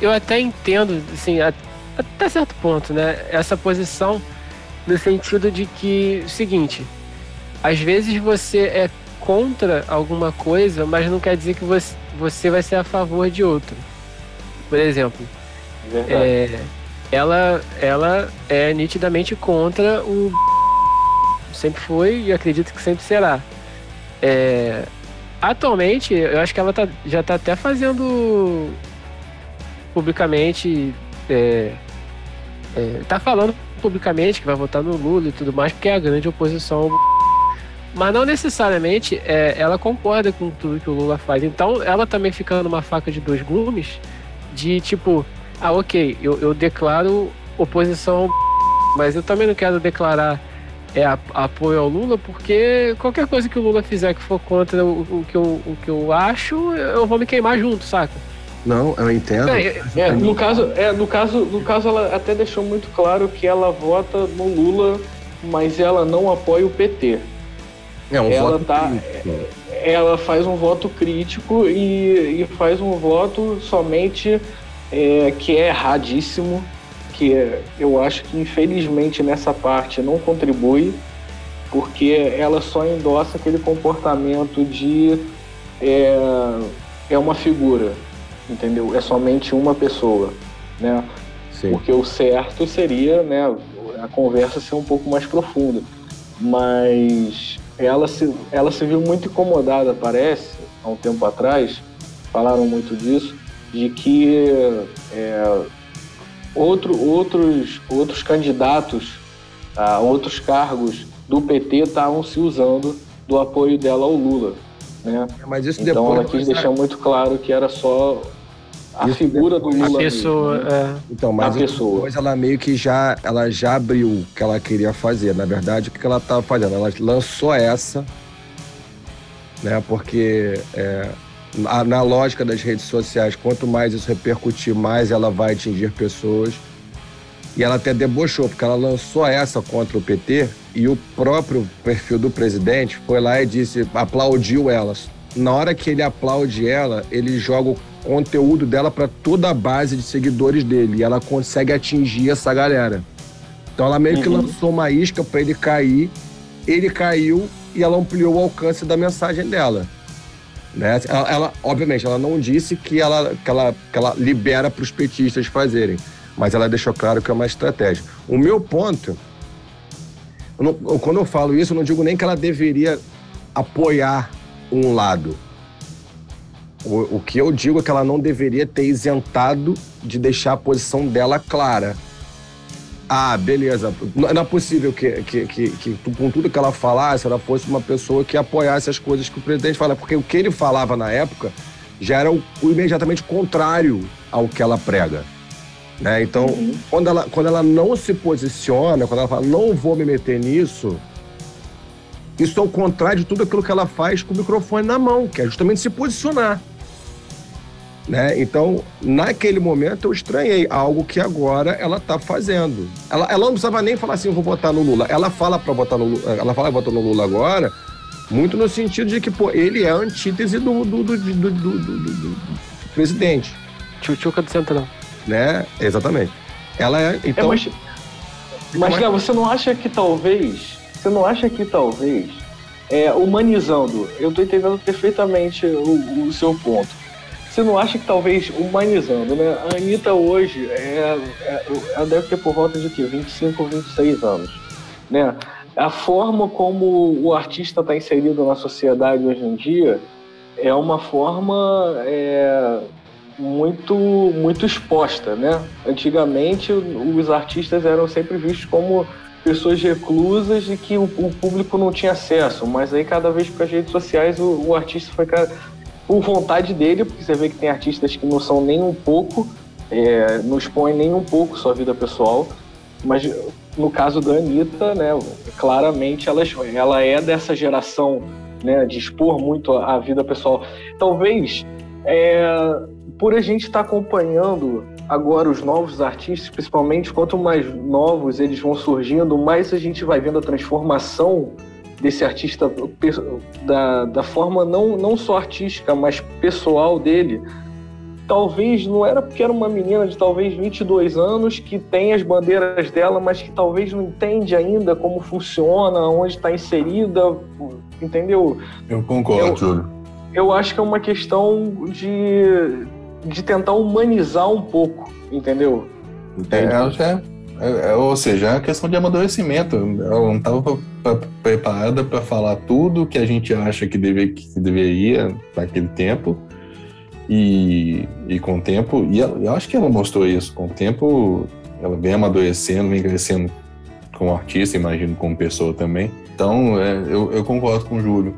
eu até entendo, assim, até certo ponto, né? Essa posição no sentido de que, seguinte, às vezes você é contra alguma coisa, mas não quer dizer que você, você vai ser a favor de outra. Por exemplo, é, ela, ela é nitidamente contra o. Sempre foi e acredito que sempre será. É, atualmente, eu acho que ela tá, já está até fazendo publicamente é, é, tá falando publicamente que vai votar no Lula e tudo mais, porque é a grande oposição. Mas não necessariamente é, ela concorda com tudo que o Lula faz. Então ela também fica numa faca de dois gumes, de tipo, ah, ok, eu, eu declaro oposição, mas eu também não quero declarar é, apoio ao Lula, porque qualquer coisa que o Lula fizer que for contra o, o, que, eu, o que eu acho, eu vou me queimar junto, saca? Não, eu entendo. É, é, no, caso, é, no, caso, no caso, ela até deixou muito claro que ela vota no Lula, mas ela não apoia o PT. É um ela voto tá, crítico. Ela faz um voto crítico e, e faz um voto somente é, que é erradíssimo, que é, eu acho que infelizmente nessa parte não contribui, porque ela só endossa aquele comportamento de é, é uma figura entendeu? É somente uma pessoa, né? Sim. Porque o certo seria, né, a conversa ser um pouco mais profunda. Mas ela se, ela se viu muito incomodada, parece, há um tempo atrás, falaram muito disso, de que é, outro, outros, outros candidatos a outros cargos do PT estavam se usando do apoio dela ao Lula. Né? então ela quis deixar muito claro que era só a isso figura do Lula. A pessoa, mesmo, né? é. Então, mas a pessoa. depois ela meio que já, ela já abriu o que ela queria fazer. Na verdade, o que ela estava fazendo? Ela lançou essa, né? Porque é, na, na lógica das redes sociais, quanto mais isso repercutir, mais ela vai atingir pessoas. E ela até debochou, porque ela lançou essa contra o PT e o próprio perfil do presidente foi lá e disse, aplaudiu elas. Na hora que ele aplaude ela, ele joga o conteúdo dela para toda a base de seguidores dele. E ela consegue atingir essa galera. Então ela meio que uhum. lançou uma isca para ele cair. Ele caiu e ela ampliou o alcance da mensagem dela. Né? Ela, ela, obviamente, ela não disse que ela, que ela, que ela libera para os petistas fazerem, mas ela deixou claro que é uma estratégia. O meu ponto, eu não, quando eu falo isso, eu não digo nem que ela deveria apoiar um lado. O, o que eu digo é que ela não deveria ter isentado de deixar a posição dela clara. Ah, beleza. Não, não é possível que, que, que, que, com tudo que ela falasse, ela fosse uma pessoa que apoiasse as coisas que o presidente fala. Porque o que ele falava na época já era o, o imediatamente contrário ao que ela prega. Né? Então, uhum. quando, ela, quando ela não se posiciona, quando ela fala, não vou me meter nisso, isso é o contrário de tudo aquilo que ela faz com o microfone na mão, que é justamente se posicionar. Né? Então, naquele momento, eu estranhei algo que agora ela está fazendo. Ela, ela não precisava nem falar assim, vou votar no Lula. Ela fala para votar no Lula, ela fala votar no Lula agora, muito no sentido de que, pô, ele é a antítese do, do, do, do, do, do, do presidente. Tchutchuca do Centrão. Né? Exatamente. Ela é, então... É, mas, mas Léo, você não acha que talvez, você não acha que talvez, é, humanizando, eu estou entendendo perfeitamente o, o seu ponto, você não acha que talvez humanizando, né? A Anitta hoje, é, é, ela deve ter por volta de quê? 25, 26 anos, né? A forma como o artista está inserido na sociedade hoje em dia é uma forma é, muito, muito exposta, né? Antigamente, os artistas eram sempre vistos como pessoas reclusas e que o, o público não tinha acesso, mas aí cada vez com as redes sociais o, o artista foi por vontade dele, porque você vê que tem artistas que não são nem um pouco, é, não expõem nem um pouco sua vida pessoal, mas no caso da Anitta, né, claramente ela, ela é dessa geração né, de expor muito a, a vida pessoal. Talvez é, por a gente estar tá acompanhando agora os novos artistas, principalmente quanto mais novos eles vão surgindo, mais a gente vai vendo a transformação desse artista, da, da forma não, não só artística, mas pessoal dele, talvez não era porque era uma menina de talvez 22 anos que tem as bandeiras dela, mas que talvez não entende ainda como funciona, onde está inserida, entendeu? Eu concordo, Júlio. Eu acho que é uma questão de, de tentar humanizar um pouco, entendeu? É, é, é, ou seja, é uma questão de amadurecimento. Ela não estava preparada para falar tudo que a gente acha que, deve, que deveria naquele tempo. E, e com o tempo, e ela, eu acho que ela mostrou isso, com o tempo ela vem amadurecendo, vem crescendo como artista, imagino como pessoa também. Então, é, eu, eu, concordo com o Júlio,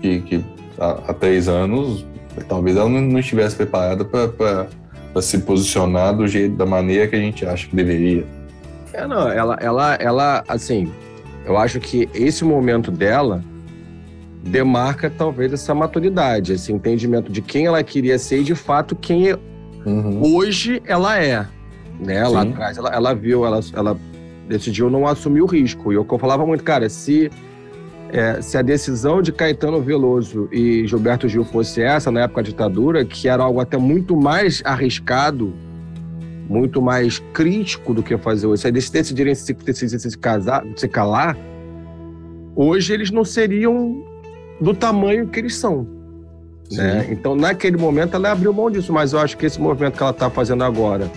que, que há, há, três anos, talvez ela não, não estivesse preparada para se posicionar do jeito, da maneira que a gente acha que deveria. É, não, ela, ela, ela, assim, eu acho que esse momento dela demarca talvez essa maturidade, esse entendimento de quem ela queria ser e de fato quem uhum. hoje ela é. Né? Lá atrás ela, ela viu, ela, ela decidiu não assumir o risco. E o que eu falava muito, cara, se, é, se a decisão de Caetano Veloso e Gilberto Gil fosse essa na época da ditadura, que era algo até muito mais arriscado muito mais crítico do que fazer hoje. Se eles decidirem se, se, se, se, casar, se calar, hoje eles não seriam do tamanho que eles são. Né? Então, naquele momento, ela abriu mão disso, mas eu acho que esse movimento que ela está fazendo agora,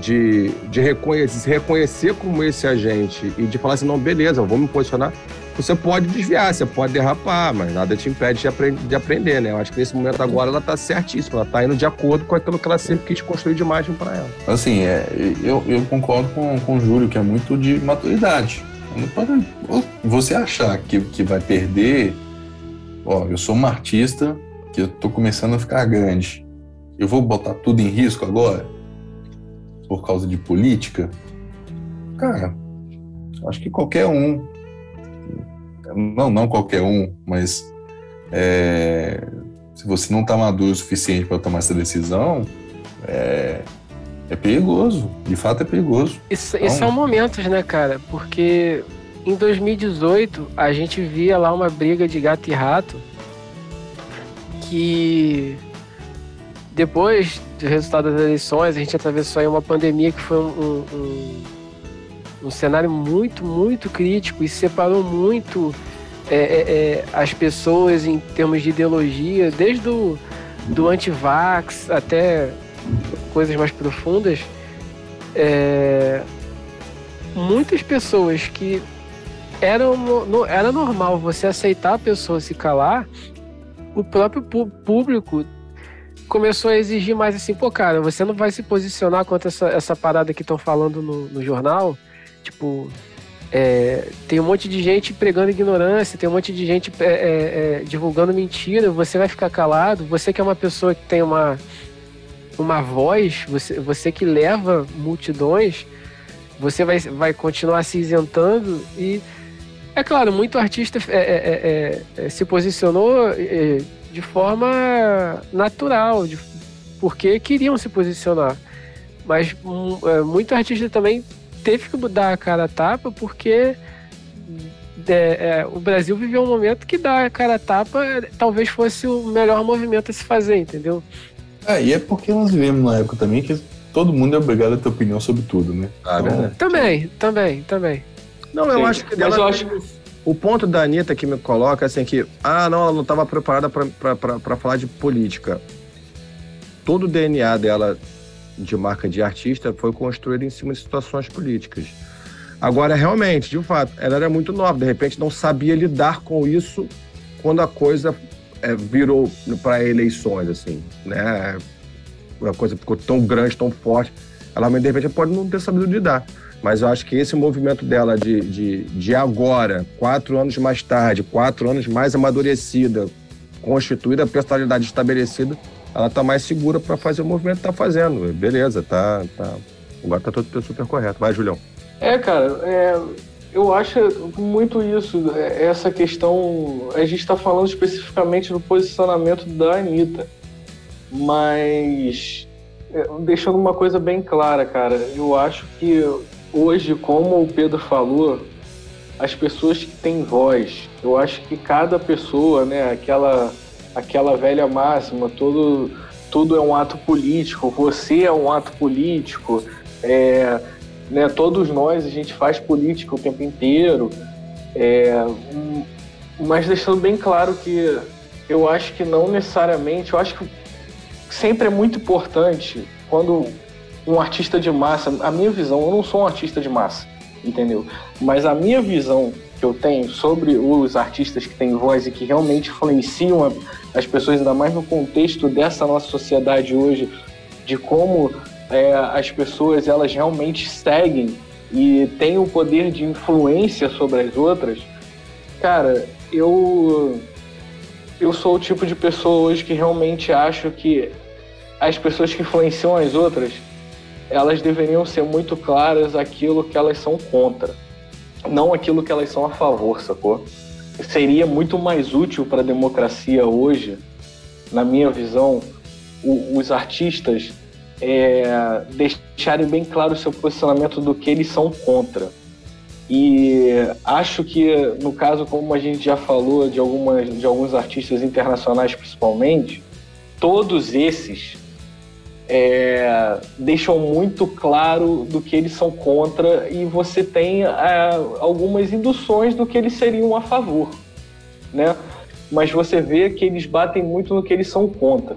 de, de reconhecer, reconhecer como esse agente e de falar assim: não, beleza, eu vou me posicionar você pode desviar, você pode derrapar, mas nada te impede de, aprend de aprender, né? Eu acho que nesse momento agora ela está certíssima, ela está indo de acordo com aquilo que ela sempre quis construir de imagem para ela. Assim, é, eu, eu concordo com, com o Júlio, que é muito de maturidade. Você achar que, que vai perder, ó, eu sou uma artista que eu tô começando a ficar grande. Eu vou botar tudo em risco agora? Por causa de política? Cara, acho que qualquer um não, não qualquer um, mas é, se você não está maduro o suficiente para tomar essa decisão, é, é, perigoso. De fato, é perigoso. Isso, então, são momentos, né, cara? Porque em 2018 a gente via lá uma briga de gato e rato que depois do resultado das eleições a gente atravessou aí uma pandemia que foi um, um um cenário muito, muito crítico e separou muito é, é, é, as pessoas em termos de ideologia, desde do anti-vax até coisas mais profundas, é, muitas pessoas que eram, no, era normal você aceitar a pessoa se calar, o próprio público começou a exigir mais assim, pô, cara, você não vai se posicionar contra essa, essa parada que estão falando no, no jornal? Tipo, é, tem um monte de gente pregando ignorância, tem um monte de gente é, é, é, divulgando mentira, você vai ficar calado? Você que é uma pessoa que tem uma, uma voz, você, você que leva multidões, você vai, vai continuar se isentando e é claro, muito artista é, é, se posicionou de forma natural, de, porque queriam se posicionar. Mas um, muito artista também teve que mudar a cara a tapa porque é, é, o Brasil viveu um momento que dar a cara a tapa talvez fosse o melhor movimento a se fazer, entendeu? É, e é porque nós vivemos numa época também que todo mundo é obrigado a ter opinião sobre tudo, né? Ah, então, também, também, também. Não, eu Sim, acho que dela, acho. O ponto da Anitta que me coloca assim que, ah, não, ela não estava preparada para falar de política. Todo o DNA dela de marca de artista foi construída em cima de situações políticas. Agora, realmente, de fato, ela era muito nova, de repente não sabia lidar com isso quando a coisa é, virou para eleições, assim, né? A coisa ficou tão grande, tão forte. Ela, de repente, pode não ter sabido lidar. Mas eu acho que esse movimento dela de, de, de agora, quatro anos mais tarde, quatro anos mais amadurecida, constituída, a personalidade estabelecida, ela tá mais segura para fazer o movimento que tá fazendo. Beleza, tá, tá. Agora tá tudo super correto. Vai, Julião. É, cara, é, eu acho muito isso, é, essa questão. A gente está falando especificamente do posicionamento da Anitta, mas é, deixando uma coisa bem clara, cara, eu acho que hoje, como o Pedro falou, as pessoas que têm voz, eu acho que cada pessoa, né, aquela aquela velha máxima, todo, tudo é um ato político, você é um ato político, é, né, todos nós a gente faz política o tempo inteiro, é, mas deixando bem claro que eu acho que não necessariamente, eu acho que sempre é muito importante quando um artista de massa, a minha visão, eu não sou um artista de massa, entendeu? Mas a minha visão que eu tenho sobre os artistas que têm voz e que realmente influenciam as pessoas, ainda mais no contexto dessa nossa sociedade hoje, de como é, as pessoas elas realmente seguem e têm o poder de influência sobre as outras, cara, eu eu sou o tipo de pessoa hoje que realmente acho que as pessoas que influenciam as outras, elas deveriam ser muito claras aquilo que elas são contra não aquilo que elas são a favor, sacou? Seria muito mais útil para a democracia hoje, na minha visão, o, os artistas é, deixarem bem claro o seu posicionamento do que eles são contra. E acho que, no caso, como a gente já falou de, algumas, de alguns artistas internacionais principalmente, todos esses é, deixam muito claro do que eles são contra e você tem é, algumas induções do que eles seriam a favor, né? Mas você vê que eles batem muito no que eles são contra.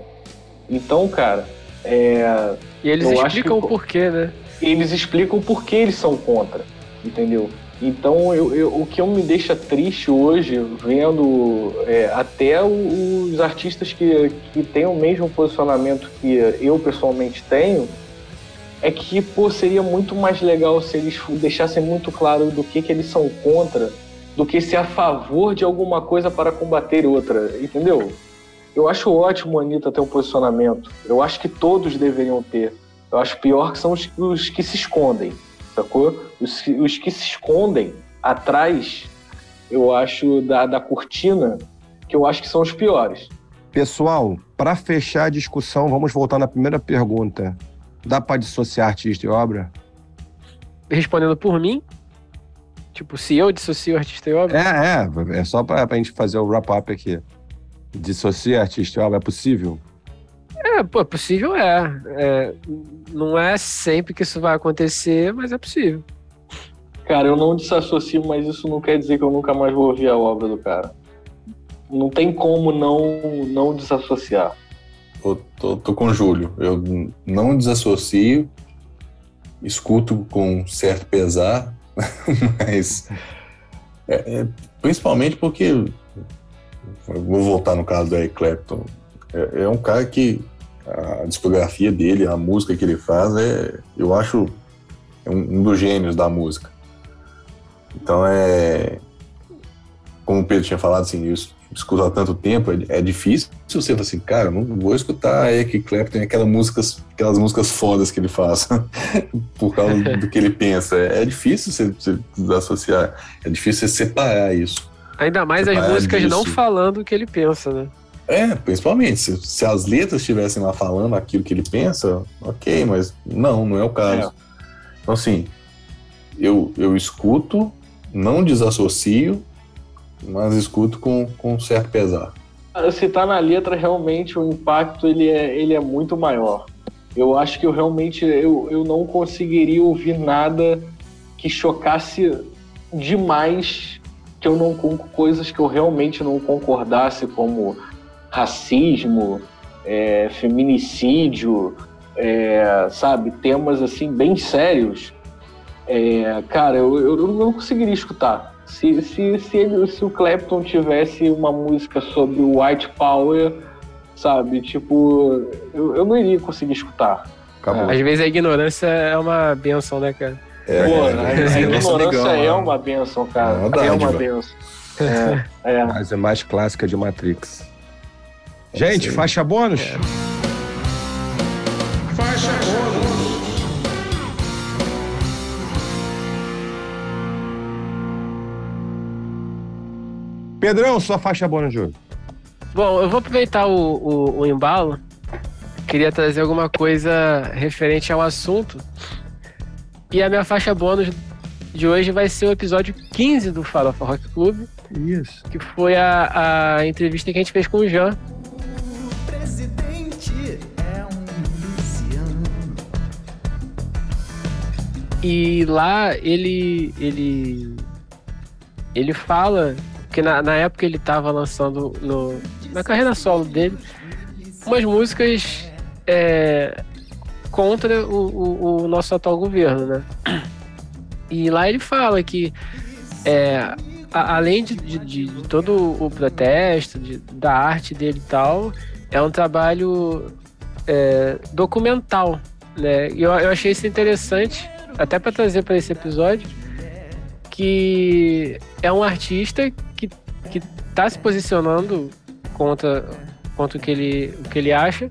Então, cara, é, e eles explicam o porquê, né? Eles explicam por que eles são contra, entendeu? Então, eu, eu, o que eu me deixa triste hoje, vendo é, até os artistas que, que têm o mesmo posicionamento que eu pessoalmente tenho, é que pô, seria muito mais legal se eles deixassem muito claro do que, que eles são contra, do que ser a favor de alguma coisa para combater outra, entendeu? Eu acho ótimo a Anitta ter um posicionamento. Eu acho que todos deveriam ter. Eu acho pior que são os, os que se escondem sacou? Os, os que se escondem atrás, eu acho, da, da cortina, que eu acho que são os piores. Pessoal, para fechar a discussão, vamos voltar na primeira pergunta. Dá para dissociar artista e obra? Respondendo por mim, tipo, se eu dissocio artista e obra? É, é, é só para a gente fazer o wrap-up aqui. Dissociar artista e obra é possível? É, pô, possível é. é. Não é sempre que isso vai acontecer, mas é possível. Cara, eu não desassocio, mas isso não quer dizer que eu nunca mais vou ouvir a obra do cara. Não tem como não, não desassociar. Tô, tô, tô com o Júlio. Eu não desassocio, escuto com certo pesar, mas é, é, principalmente porque vou voltar no caso do Eric Clapton. É, é, um cara que a discografia dele, a música que ele faz, é, eu acho é um, um dos gênios da música. Então é. Como o Pedro tinha falado, assim, eu escuto há tanto tempo, é, é difícil você falar assim, cara, não vou escutar Eric Clapton aquelas músicas, aquelas músicas fodas que ele faz, por causa do que ele pensa. É, é difícil você, você associar, é difícil você separar isso. Ainda mais separar as músicas disso. não falando o que ele pensa, né? É, principalmente. Se, se, as letras estivessem lá falando aquilo que ele pensa, ok, mas não, não é o caso. É. Então, assim, eu, eu escuto não desassocio, mas escuto com, com certo pesar. Se tá na letra, realmente o impacto ele é, ele é muito maior. Eu acho que eu realmente eu, eu não conseguiria ouvir nada que chocasse demais, que eu não coisas que eu realmente não concordasse, como racismo, é, feminicídio, é, sabe, temas assim bem sérios é, cara, eu, eu não conseguiria escutar. Se, se, se, ele, se o Clapton tivesse uma música sobre o White Power, sabe? Tipo, eu, eu não iria conseguir escutar. Acabou. Às vezes a ignorância é uma benção, né, cara? É, Pô, é, a, a, ignorância é uma benção, cara. É, é uma benção. É, é. Mas é mais clássica de Matrix. Gente, faixa bônus? É. Faixa bônus. Pedrão, sua faixa boa no jogo. Bom, eu vou aproveitar o, o, o embalo. Queria trazer alguma coisa referente ao assunto. E a minha faixa bônus de hoje vai ser o episódio 15 do Farofa Rock Club. Isso. Que foi a, a entrevista que a gente fez com o Jean. E lá ele ele ele fala porque na, na época ele estava lançando no, na carreira solo dele umas músicas é, contra o, o, o, nosso atual governo, né? E lá ele fala que é, a, além de, de, de, todo o protesto, de, da arte dele e tal, é um trabalho é, documental, né? E eu, eu achei isso interessante, até para trazer para esse episódio, que é um artista que que está se posicionando contra, contra o, que ele, o que ele acha.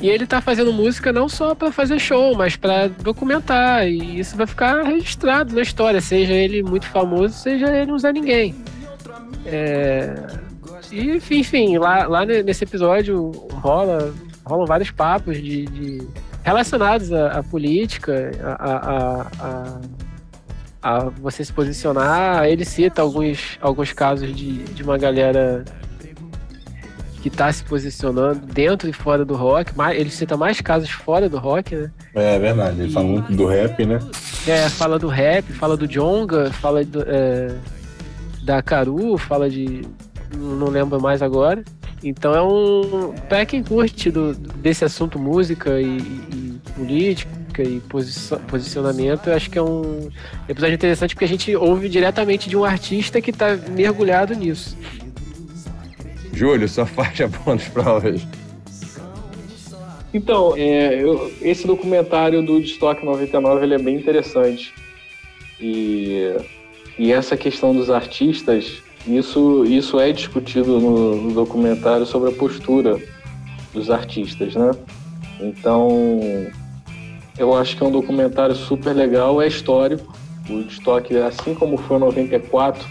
E ele está fazendo música não só para fazer show, mas para documentar. E isso vai ficar registrado na história, seja ele muito famoso, seja ele um Zé Ninguém. É... E, enfim, enfim lá, lá nesse episódio rola, rolam vários papos de, de relacionados à, à política, a, a, a você se posicionar. Ele cita alguns, alguns casos de, de uma galera que está se posicionando dentro e fora do rock. Ele cita mais casos fora do rock, né? É, é verdade. Ele fala muito do rap, né? É, fala do rap, fala do Jonga, fala do, é, da Caru, fala de. Não lembro mais agora. Então é um. Pra quem curte do, desse assunto música e, e política e posicionamento, eu acho que é um episódio interessante porque a gente ouve diretamente de um artista que está mergulhado nisso. Júlio, sua faixa bônus para hoje. Então, é, eu, esse documentário do Destoque 99 ele é bem interessante. E, e essa questão dos artistas, isso, isso é discutido no, no documentário sobre a postura dos artistas, né? Então, eu acho que é um documentário super legal, é histórico. O estoque, assim como foi em 94,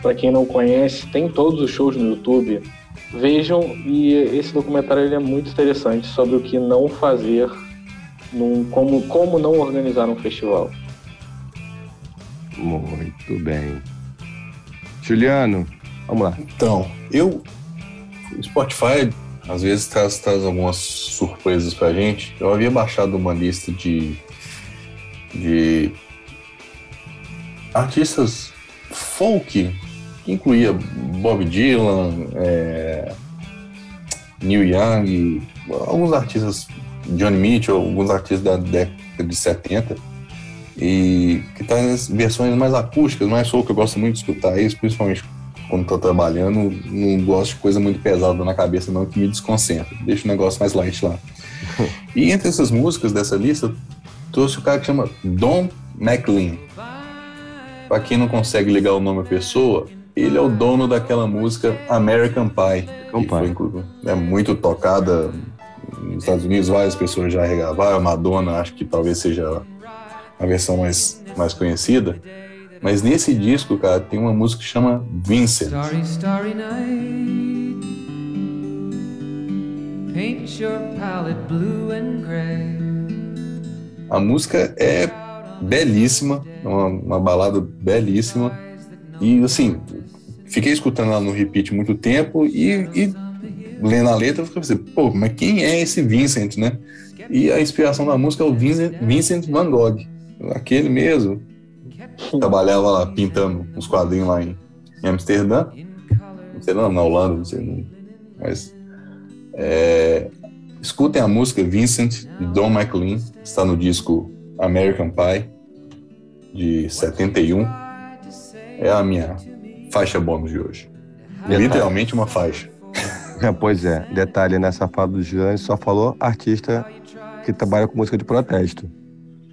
para quem não conhece, tem todos os shows no YouTube. Vejam, e esse documentário ele é muito interessante sobre o que não fazer, num, como, como não organizar um festival. Muito bem. Juliano, vamos lá. Então, eu. O Spotify às vezes traz, traz algumas surpresas pra gente. Eu havia baixado uma lista de, de artistas folk, que incluía Bob Dylan, é, Neil Young, alguns artistas, Johnny Mitchell, alguns artistas da década de 70, e que traz versões mais acústicas, mais soul, que eu gosto muito de escutar isso, principalmente quando estou trabalhando, não gosto de coisa muito pesada na cabeça não, que me desconcentra, deixa o negócio mais light lá. e entre essas músicas dessa lista, trouxe o cara que chama Don McLean. Para quem não consegue ligar o nome à pessoa, ele é o dono daquela música American Pie. American Pie. É muito tocada nos Estados Unidos, várias pessoas já regravaram. Madonna, acho que talvez seja a versão mais, mais conhecida. Mas nesse disco, cara, tem uma música que chama Vincent. Starry, starry night. Paint your palette blue and gray. A música é belíssima, é uma, uma balada belíssima. E assim, fiquei escutando ela no repeat muito tempo e, e lendo a letra, eu fiquei assim, pô, mas quem é esse Vincent, né? E a inspiração da música é o Vincent, Vincent Van Gogh, aquele mesmo. Trabalhava lá pintando uns quadrinhos lá em, em Amsterdã. Amsterdã, na Holanda, não sei. Mas. É, escutem a música Vincent, de Don McLean, está no disco American Pie, de 71. É a minha faixa bônus de hoje. Literalmente uma faixa. É, pois é, detalhe nessa fala do Jean, só falou artista que trabalha com música de protesto.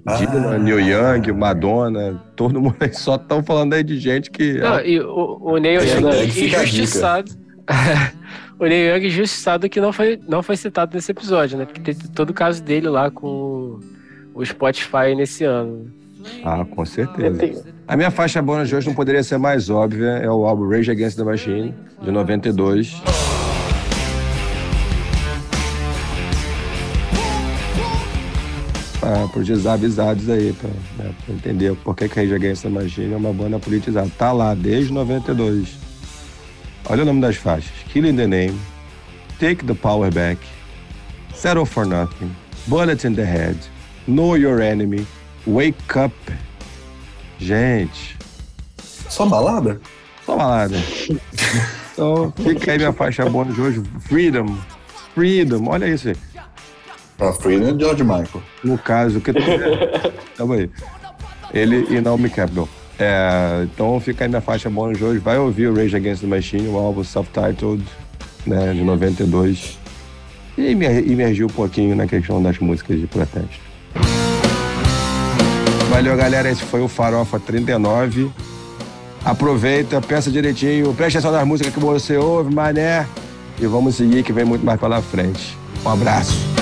Ah. Dylan, Neil Young, Madonna, todo mundo aí só estão falando aí de gente que. Não, e o, o Neil Young injustiçado. o Neil Young injustiçado que não foi, não foi citado nesse episódio, né? Porque teve todo o caso dele lá com o Spotify nesse ano. Ah, com certeza. A minha faixa bônus de hoje não poderia ser mais óbvia, é o álbum Rage Against the Machine, de 92. Para os desavisados aí, para né, entender por que, que Against the Machine é uma banda politizada. Tá lá desde 92. Olha o nome das faixas: Killing the Name, Take the Power Back, Settle for Nothing, Bullet in the Head, Know Your Enemy, Wake Up. Gente. Só balada? Só balada. então, fica aí minha faixa bônus de hoje: Freedom. Freedom, olha isso aí. A Freedom é George Michael. No caso, que Calma aí. Ele e Naomi Campbell. É, então fica aí minha faixa bônus hoje. Vai ouvir o Rage Against the Machine, o álbum self-titled, né, de 92. E imergiu um pouquinho na questão das músicas de protesto. Valeu, galera. Esse foi o Farofa 39. Aproveita, pensa direitinho, preste atenção nas músicas que você ouve, mané. E vamos seguir que vem muito mais pela frente. Um abraço.